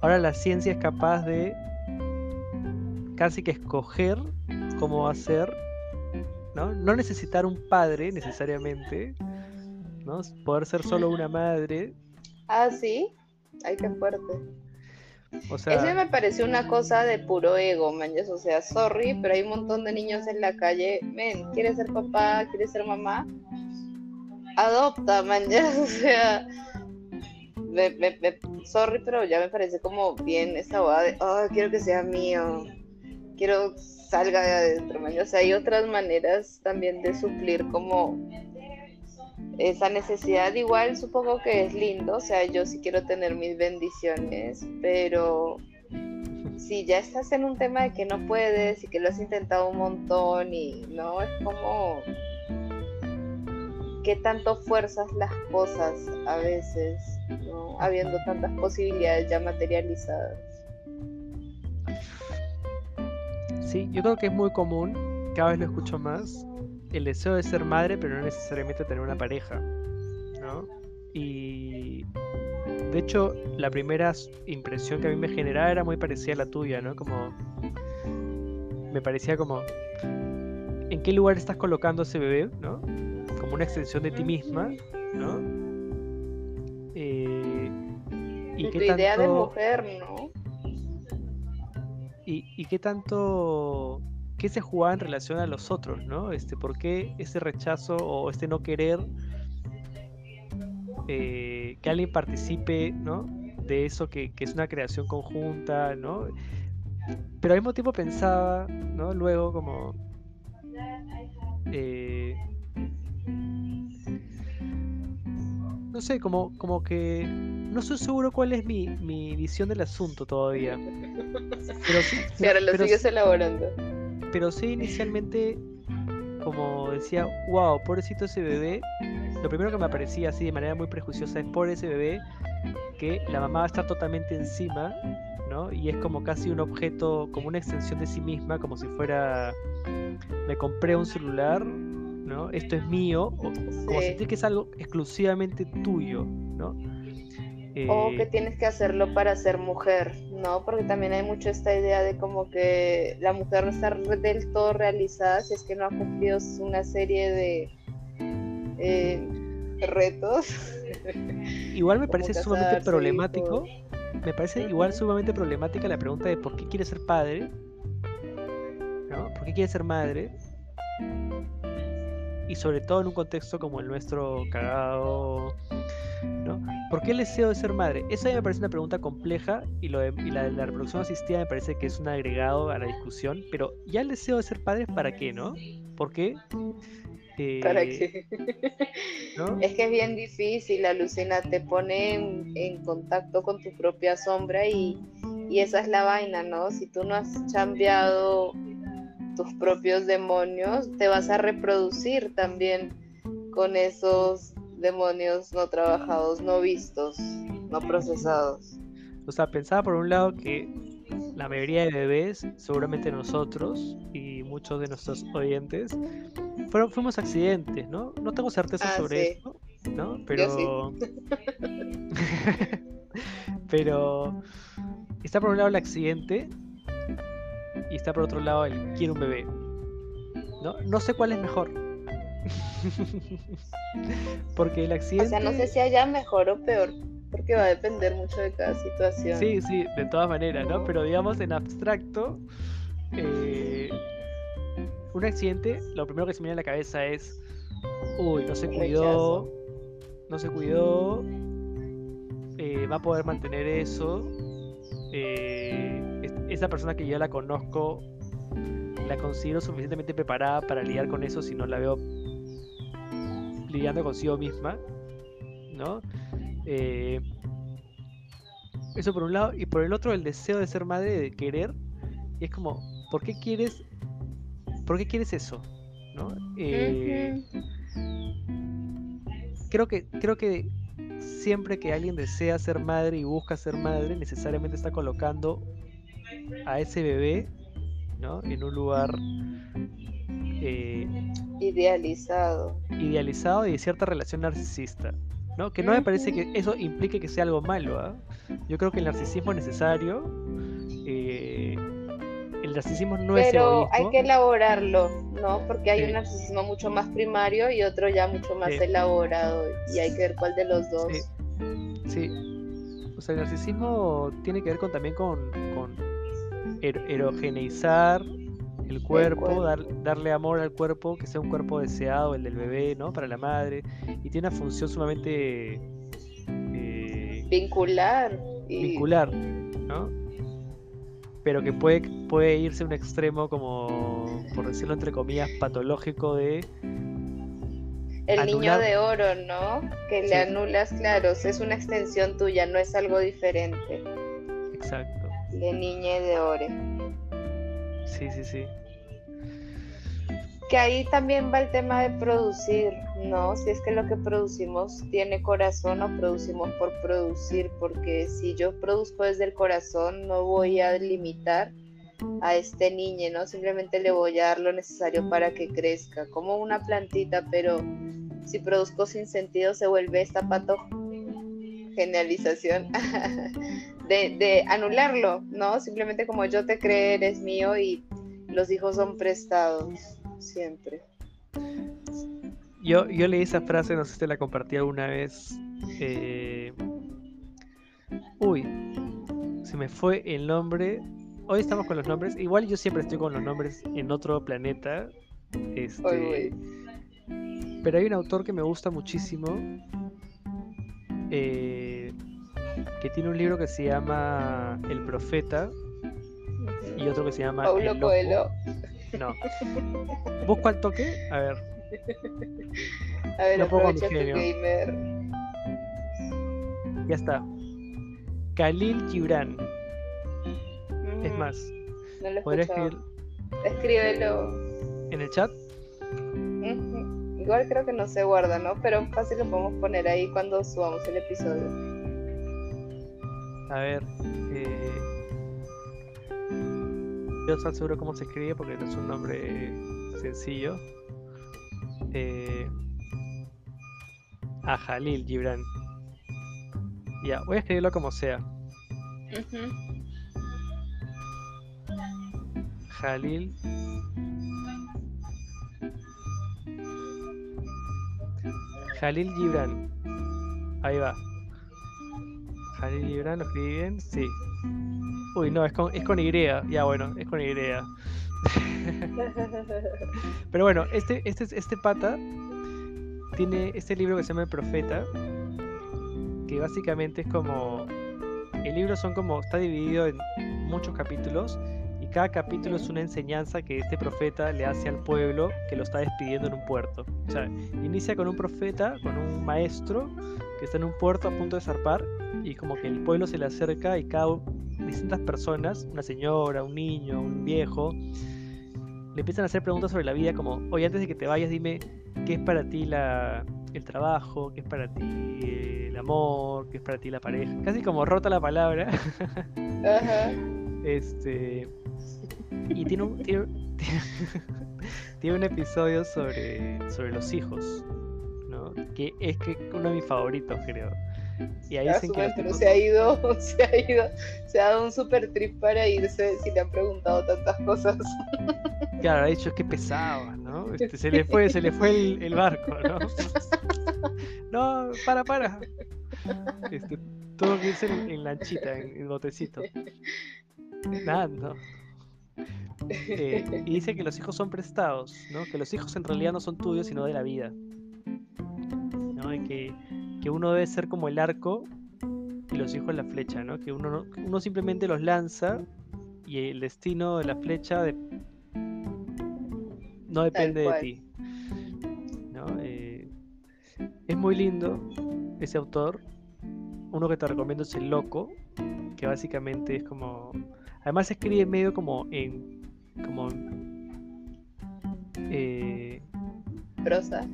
[SPEAKER 1] ahora la ciencia es capaz de casi que escoger cómo hacer, ¿no? No necesitar un padre necesariamente, ¿no? Poder ser solo una madre.
[SPEAKER 2] Ah, sí. Ay, qué fuerte. O sea... Eso me pareció una cosa de puro ego, man. O sea, sorry, pero hay un montón de niños en la calle. Men, ¿quieres ser papá? ¿Quieres ser mamá? Adopta, man. O sea, me, sorry, pero ya me parece como bien esa boda de, oh, quiero que sea mío, quiero salga de adentro, o sea, hay otras maneras también de suplir como esa necesidad, igual supongo que es lindo, o sea, yo sí quiero tener mis bendiciones, pero si ya estás en un tema de que no puedes y que lo has intentado un montón y no, es como qué tanto fuerzas las cosas a veces, ¿no? habiendo tantas posibilidades ya materializadas.
[SPEAKER 1] Sí, yo creo que es muy común, cada vez lo escucho más, el deseo de ser madre, pero no necesariamente tener una pareja, ¿no? Y de hecho, la primera impresión que a mí me generaba era muy parecida a la tuya, ¿no? Como me parecía como ¿en qué lugar estás colocando ese bebé, ¿no? una extensión de ti misma, ¿no?
[SPEAKER 2] Eh, y tu idea de mujer, ¿no?
[SPEAKER 1] Y, qué tanto, qué se jugaba en relación a los otros, ¿no? Este, ¿Por qué ese rechazo o este no querer eh, que alguien participe, ¿no? De eso que, que, es una creación conjunta, ¿no? Pero al mismo tiempo pensaba, ¿no? Luego como... Eh, no sé, como, como que no estoy seguro cuál es mi, visión del asunto todavía.
[SPEAKER 2] Pero sí, pero, lo sigues elaborando.
[SPEAKER 1] Pero sí, inicialmente, como decía, wow, pobrecito ese bebé. Lo primero que me aparecía así de manera muy prejuiciosa es por ese bebé que la mamá va a estar totalmente encima, ¿no? Y es como casi un objeto, como una extensión de sí misma, como si fuera, me compré un celular, ¿no? Esto es mío, o, como sentir que es algo exclusivamente tuyo, ¿no?
[SPEAKER 2] O que eh, tienes que hacerlo para ser mujer, ¿no? Porque también hay mucho esta idea de como que la mujer no está del todo realizada si es que no ha cumplido una serie de eh, retos.
[SPEAKER 1] Igual me parece sumamente problemático. Me parece igual sumamente problemática la pregunta de por qué quiere ser padre, ¿no? ¿Por qué quiere ser madre? y sobre todo en un contexto como el nuestro cagado, ¿no? ¿Por qué el deseo de ser madre? Esa me parece una pregunta compleja y, lo de, la, la reproducción asistida me parece que es un agregado a la discusión, pero ya el deseo de ser padre, ¿para qué, no? ¿Por qué?
[SPEAKER 2] ¿Para qué? Es que es bien difícil, Alucina, te pone en, contacto con tu propia sombra y, y, esa es la vaina, ¿no? Si tú no has cambiado tus propios demonios, te vas a reproducir también con esos demonios no trabajados, no vistos, no procesados.
[SPEAKER 1] O sea, pensaba por un lado que la mayoría de bebés, seguramente nosotros y muchos de nuestros oyentes, fueron, fuimos accidentes, ¿no? No tengo certeza ah, sobre eso, ¿no? Pero... Pero está por un lado el accidente y está por otro lado el quiere un bebé. No, no sé cuál es mejor. porque el accidente.
[SPEAKER 2] O sea, no sé si haya mejor o peor, porque va a depender mucho de cada situación.
[SPEAKER 1] Sí, sí, de todas maneras, ¿no? Pero digamos en abstracto, eh, un accidente, lo primero que se me viene a la cabeza es, uy, no se cuidó, no se cuidó, eh, va a poder mantener eso. Eh, esa persona que yo la conozco, la considero suficientemente preparada para lidiar con eso si no la veo lidiando consigo misma, ¿no? Eh, eso por un lado, y por el otro el deseo de ser madre, de querer, y es como, ¿por qué quieres, por qué quieres eso? ¿No? Eh, creo que, creo que siempre que alguien desea ser madre y busca ser madre, necesariamente está colocando a ese bebé ¿no? en un lugar
[SPEAKER 2] eh, idealizado.
[SPEAKER 1] Idealizado y de cierta relación narcisista. ¿no? Que no me parece que eso implique que sea algo malo. ¿ah? Yo creo que el narcisismo es necesario. Eh, el narcisismo no es
[SPEAKER 2] Pero hay que elaborarlo, ¿no? Porque hay un narcisismo mucho más primario y otro ya mucho más elaborado. Y hay que ver cuál de los dos.
[SPEAKER 1] Sí. O sea, el narcisismo tiene que ver con, también con, con erogeneizar el cuerpo, Dar, darle amor al cuerpo, que sea un cuerpo deseado, el del bebé, ¿no? Para la madre. Y tiene una función sumamente...
[SPEAKER 2] Eh, vincular.
[SPEAKER 1] Vincular, ¿no? Pero que puede, puede irse a un extremo como, por decirlo entre comillas, patológico de...
[SPEAKER 2] El niño de oro, ¿no? Que le anulas, claro, es una extensión tuya, no es algo diferente.
[SPEAKER 1] Exacto.
[SPEAKER 2] De niña de oro.
[SPEAKER 1] Sí, sí, sí
[SPEAKER 2] que ahí también va el tema de producir, ¿no? Si es que lo que producimos tiene corazón o producimos por producir, porque si yo produzco desde el corazón no voy a limitar a este niño, ¿no? Simplemente le voy a dar lo necesario para que crezca, como una plantita, pero si produzco sin sentido se vuelve esta pato generalización de, de anularlo, ¿no? Simplemente como yo te creo, eres mío y los hijos son prestados siempre.
[SPEAKER 1] Yo, yo leí esa frase, no sé si te la compartí alguna vez. Eh, uy, se me fue el nombre. Hoy estamos con los nombres. Igual yo siempre estoy con los nombres en otro planeta. Este, pero hay un autor que me gusta muchísimo. Eh, que tiene un libro que se llama El Profeta. Y otro que se llama
[SPEAKER 2] Paulo Coelho.
[SPEAKER 1] No. ¿Busco al toque? A ver.
[SPEAKER 2] A ver, no aprovecha gamer.
[SPEAKER 1] Ya está. Khalil Gibran. Es más.
[SPEAKER 2] No lo ¿podría escribir? Escríbelo.
[SPEAKER 1] ¿En el chat?
[SPEAKER 2] Igual creo que no se guarda, ¿no? Pero fácil lo podemos poner ahí cuando subamos el episodio.
[SPEAKER 1] A ver. Yo estoy seguro cómo se escribe porque no es un nombre sencillo. Eh... A Jalil Gibran. Ya, voy a escribirlo como sea. Jalil. Jalil Gibran. Ahí va. Jalil Gibran, ¿lo escribí bien? Sí. Uy, no, es con, es con Y. Ya, bueno, es con Y. Pero bueno, este, este, este pata tiene este libro que se llama El Profeta, que básicamente es como... El libro son como... está dividido en muchos capítulos y cada capítulo es una enseñanza que este profeta le hace al pueblo que lo está despidiendo en un puerto. O sea, inicia con un profeta, con un maestro que está en un puerto a punto de zarpar y como que el pueblo se le acerca y cada distintas personas, una señora, un niño, un viejo, le empiezan a hacer preguntas sobre la vida como, oye, antes de que te vayas, dime qué es para ti la, el trabajo, qué es para ti el amor, qué es para ti la pareja. Casi como rota la palabra. Este. Y tiene un, tiene, tiene, un episodio sobre, sobre los hijos, ¿no? Que es que uno de mis favoritos, creo.
[SPEAKER 2] Y ahí dicen que se ha ido, se ha ido, se ha dado un super trip para irse si le han preguntado tantas cosas.
[SPEAKER 1] Claro, ha dicho que pesado, ¿no? Este, se le fue, se le fue el, barco, ¿no? No, para, para. Este, tuvo que irse en, lanchita, en, el botecito. Nada, no. Eh, y dice que los hijos son prestados, ¿no? Que los hijos en realidad no son tuyos, sino de la vida. ¿no? Y que que uno debe ser como el arco y los hijos la flecha, ¿no? Que uno, uno simplemente los lanza y el destino de la flecha no depende de ti. ¿no? Eh, muy lindo ese autor. Uno que te recomiendo es El Loco, que básicamente es como... Además escribe medio como en... como... Eh,
[SPEAKER 2] prosa.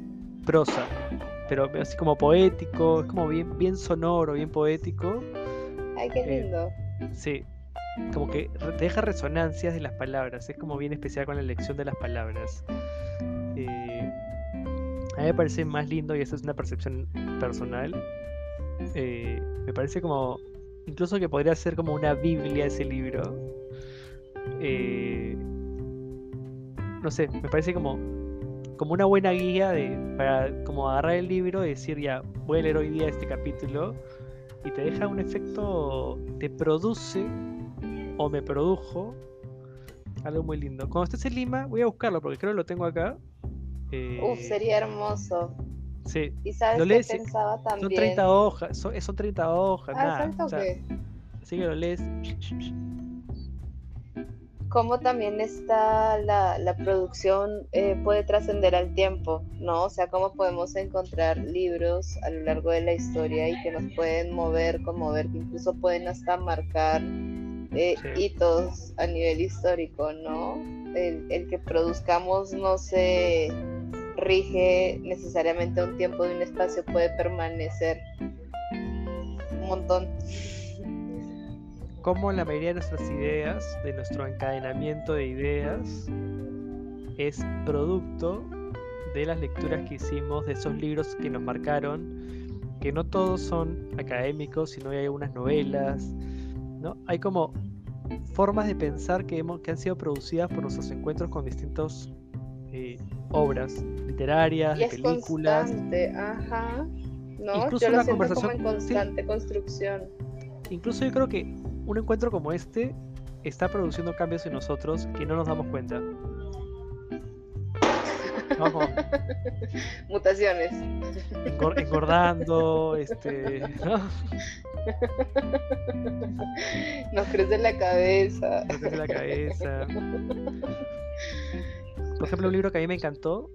[SPEAKER 1] Prosa, pero así como poético, es como bien, bien sonoro, bien poético.
[SPEAKER 2] Ay, qué
[SPEAKER 1] Eh,
[SPEAKER 2] lindo.
[SPEAKER 1] Sí, como que te deja resonancias de las palabras, es como bien especial con la elección de las palabras. Eh, a mí me parece más lindo, y esa es una percepción personal, eh, me parece como, incluso que podría ser como una Biblia ese libro. No sé, me parece como, como una buena guía de, para como agarrar el libro y decir ya, voy a leer hoy día este capítulo y te deja un efecto, te produce o me produjo algo muy lindo. Cuando estés en Lima, voy a buscarlo porque creo que lo tengo acá. Eh,
[SPEAKER 2] Uf, sería hermoso.
[SPEAKER 1] Sí,
[SPEAKER 2] Y sabes
[SPEAKER 1] lo
[SPEAKER 2] que
[SPEAKER 1] lees
[SPEAKER 2] pensaba también.
[SPEAKER 1] son 30 hojas, son, son 30 hojas,
[SPEAKER 2] Ah,
[SPEAKER 1] nada.
[SPEAKER 2] ¿sabes
[SPEAKER 1] o sea,
[SPEAKER 2] qué?
[SPEAKER 1] así que lo lees.
[SPEAKER 2] Cómo también está la, la producción eh, puede trascender al tiempo, ¿no? O sea, cómo podemos encontrar libros a lo largo de la historia y que nos pueden mover, conmover, que incluso pueden hasta marcar eh,
[SPEAKER 1] Sí.
[SPEAKER 2] hitos a nivel histórico, ¿no? El, el que produzcamos no se rige necesariamente a un tiempo de un espacio, puede permanecer un montón.
[SPEAKER 1] Como la mayoría de nuestras ideas, de nuestro encadenamiento de ideas, es producto de las lecturas que hicimos, de esos libros que nos marcaron, que no todos son académicos, sino hay algunas novelas, ¿no? Hay como formas de pensar que, hemos, que han sido producidas por nuestros encuentros con distintas eh, obras literarias,
[SPEAKER 2] Y
[SPEAKER 1] de películas.
[SPEAKER 2] constante, ajá. No,
[SPEAKER 1] Incluso
[SPEAKER 2] yo lo
[SPEAKER 1] una
[SPEAKER 2] siento como
[SPEAKER 1] conversación-
[SPEAKER 2] en
[SPEAKER 1] sí.
[SPEAKER 2] constante construcción.
[SPEAKER 1] Incluso yo creo que un encuentro como este está produciendo cambios en nosotros que no nos damos cuenta.
[SPEAKER 2] Mutaciones.
[SPEAKER 1] engor- engordando, este, ¿no?
[SPEAKER 2] Nos crece la cabeza.
[SPEAKER 1] Nos crece la cabeza. Por ejemplo, un libro que a mí me encantó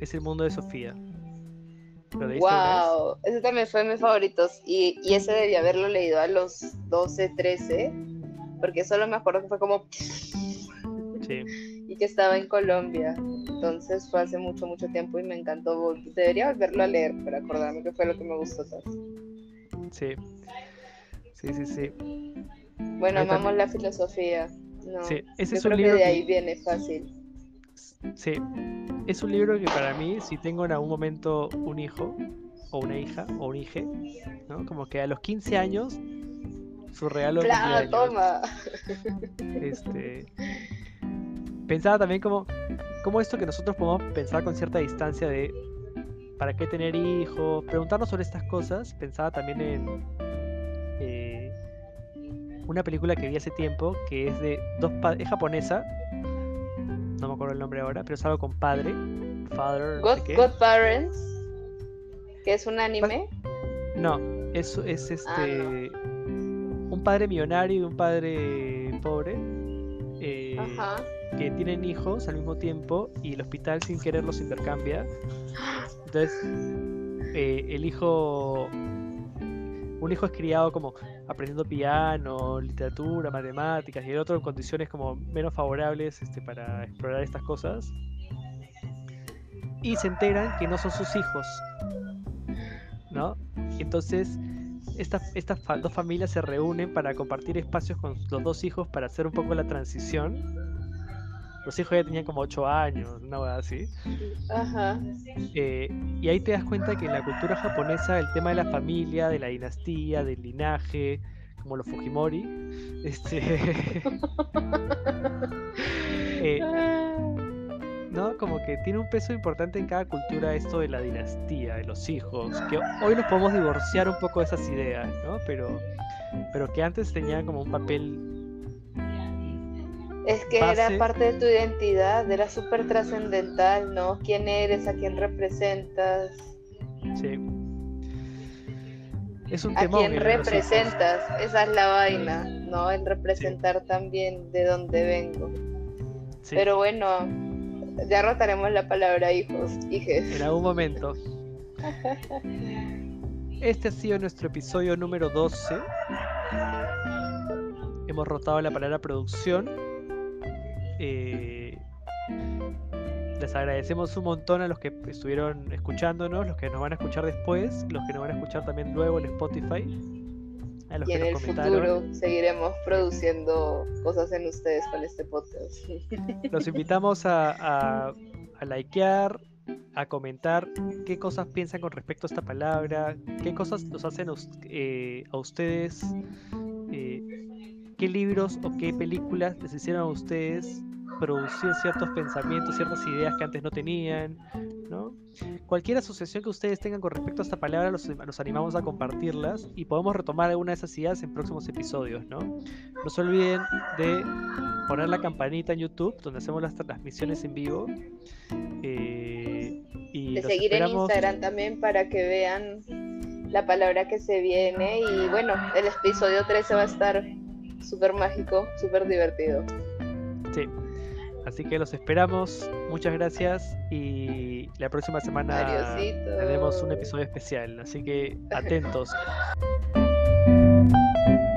[SPEAKER 1] es El mundo de Sofía.
[SPEAKER 2] Wow, ese también fue de mis favoritos. Y, y ese debí haberlo leído a los 12, 13, porque solo me acuerdo que fue como.
[SPEAKER 1] Sí.
[SPEAKER 2] Y que estaba en Colombia. Entonces fue hace mucho, mucho tiempo y me encantó. Debería volverlo a leer para acordarme que fue lo que me gustó tanto.
[SPEAKER 1] Sí. Sí, sí, sí.
[SPEAKER 2] Bueno,
[SPEAKER 1] A mí
[SPEAKER 2] amamos
[SPEAKER 1] también.
[SPEAKER 2] la filosofía. No,
[SPEAKER 1] Sí, ese
[SPEAKER 2] yo
[SPEAKER 1] es un
[SPEAKER 2] que
[SPEAKER 1] libro
[SPEAKER 2] de
[SPEAKER 1] que-
[SPEAKER 2] ahí viene fácil.
[SPEAKER 1] Sí, es un libro que para mí, si tengo en algún momento un hijo, o una hija, o un hije, ¿no? Como que a los 15 años, su regalo cumpleaños.
[SPEAKER 2] Toma.
[SPEAKER 1] Este, pensaba también como, como esto que nosotros podemos pensar con cierta distancia de para qué tener hijos, preguntarnos sobre estas cosas, pensaba también en eh, una película que vi hace tiempo que es de dos es japonesa, no me acuerdo el nombre ahora, pero es algo con padre, father, no sé
[SPEAKER 2] God,
[SPEAKER 1] qué.
[SPEAKER 2] God Parents, que es un anime.
[SPEAKER 1] No, es, es este
[SPEAKER 2] Ah, no.
[SPEAKER 1] un padre millonario y un padre pobre. eh,
[SPEAKER 2] Ajá.
[SPEAKER 1] que tienen hijos al mismo tiempo y el hospital sin querer los intercambia. Entonces, eh, el hijo, un hijo es criado como aprendiendo piano, literatura, matemáticas y el otro en condiciones como menos favorables este, para explorar estas cosas. Y se enteran que no son sus hijos, ¿no? Entonces, estas estas dos familias se reúnen para compartir espacios con los dos hijos para hacer un poco la transición. Los hijos ya tenían como 8 años, una cosa así.
[SPEAKER 2] Ajá.
[SPEAKER 1] Eh, y ahí te das cuenta que en la cultura japonesa el tema de la familia, de la dinastía, del linaje, como los Fujimori, este, eh, ¿no? Como que tiene un peso importante en cada cultura esto de la dinastía, de los hijos, que hoy nos podemos divorciar un poco de esas ideas, ¿no? Pero, pero que antes tenían como un papel,
[SPEAKER 2] Es que era parte de tu identidad, era súper trascendental, ¿no? ¿Quién eres? ¿A quién representas?
[SPEAKER 1] sí. Es un
[SPEAKER 2] ¿A
[SPEAKER 1] tema
[SPEAKER 2] quién representas? Esa es la vaina, ¿no? El representar también de dónde vengo.
[SPEAKER 1] Sí,
[SPEAKER 2] Pero bueno, ya rotaremos la palabra hijos, hijes.
[SPEAKER 1] en algún momento. Este ha sido nuestro episodio número 12. Hemos rotado la palabra producción. Eh, les agradecemos un montón a los que estuvieron escuchándonos, los que nos van a escuchar después, los que nos van a escuchar también luego en Spotify.
[SPEAKER 2] A los y en el futuro seguiremos produciendo cosas en ustedes con este podcast.
[SPEAKER 1] Los invitamos a, a likear, a comentar qué cosas piensan con respecto a esta palabra, qué cosas los hacen eh, a ustedes, eh, qué libros o qué películas les hicieron a ustedes producir ciertos pensamientos, ciertas ideas que antes no tenían, ¿no? Cualquier asociación que ustedes tengan con respecto a esta palabra, los, animamos a compartirlas y podemos retomar alguna de esas ideas en próximos episodios, ¿no? No se olviden de poner la campanita en YouTube, donde hacemos las transmisiones en vivo. Eh, y
[SPEAKER 2] de seguir en Instagram también para que vean la palabra que se viene. Y bueno, el episodio 13 va a estar súper mágico, súper divertido.
[SPEAKER 1] Sí. Así que los esperamos. Muchas gracias. Y la próxima semana Mariosito. tenemos un episodio especial. Así que atentos.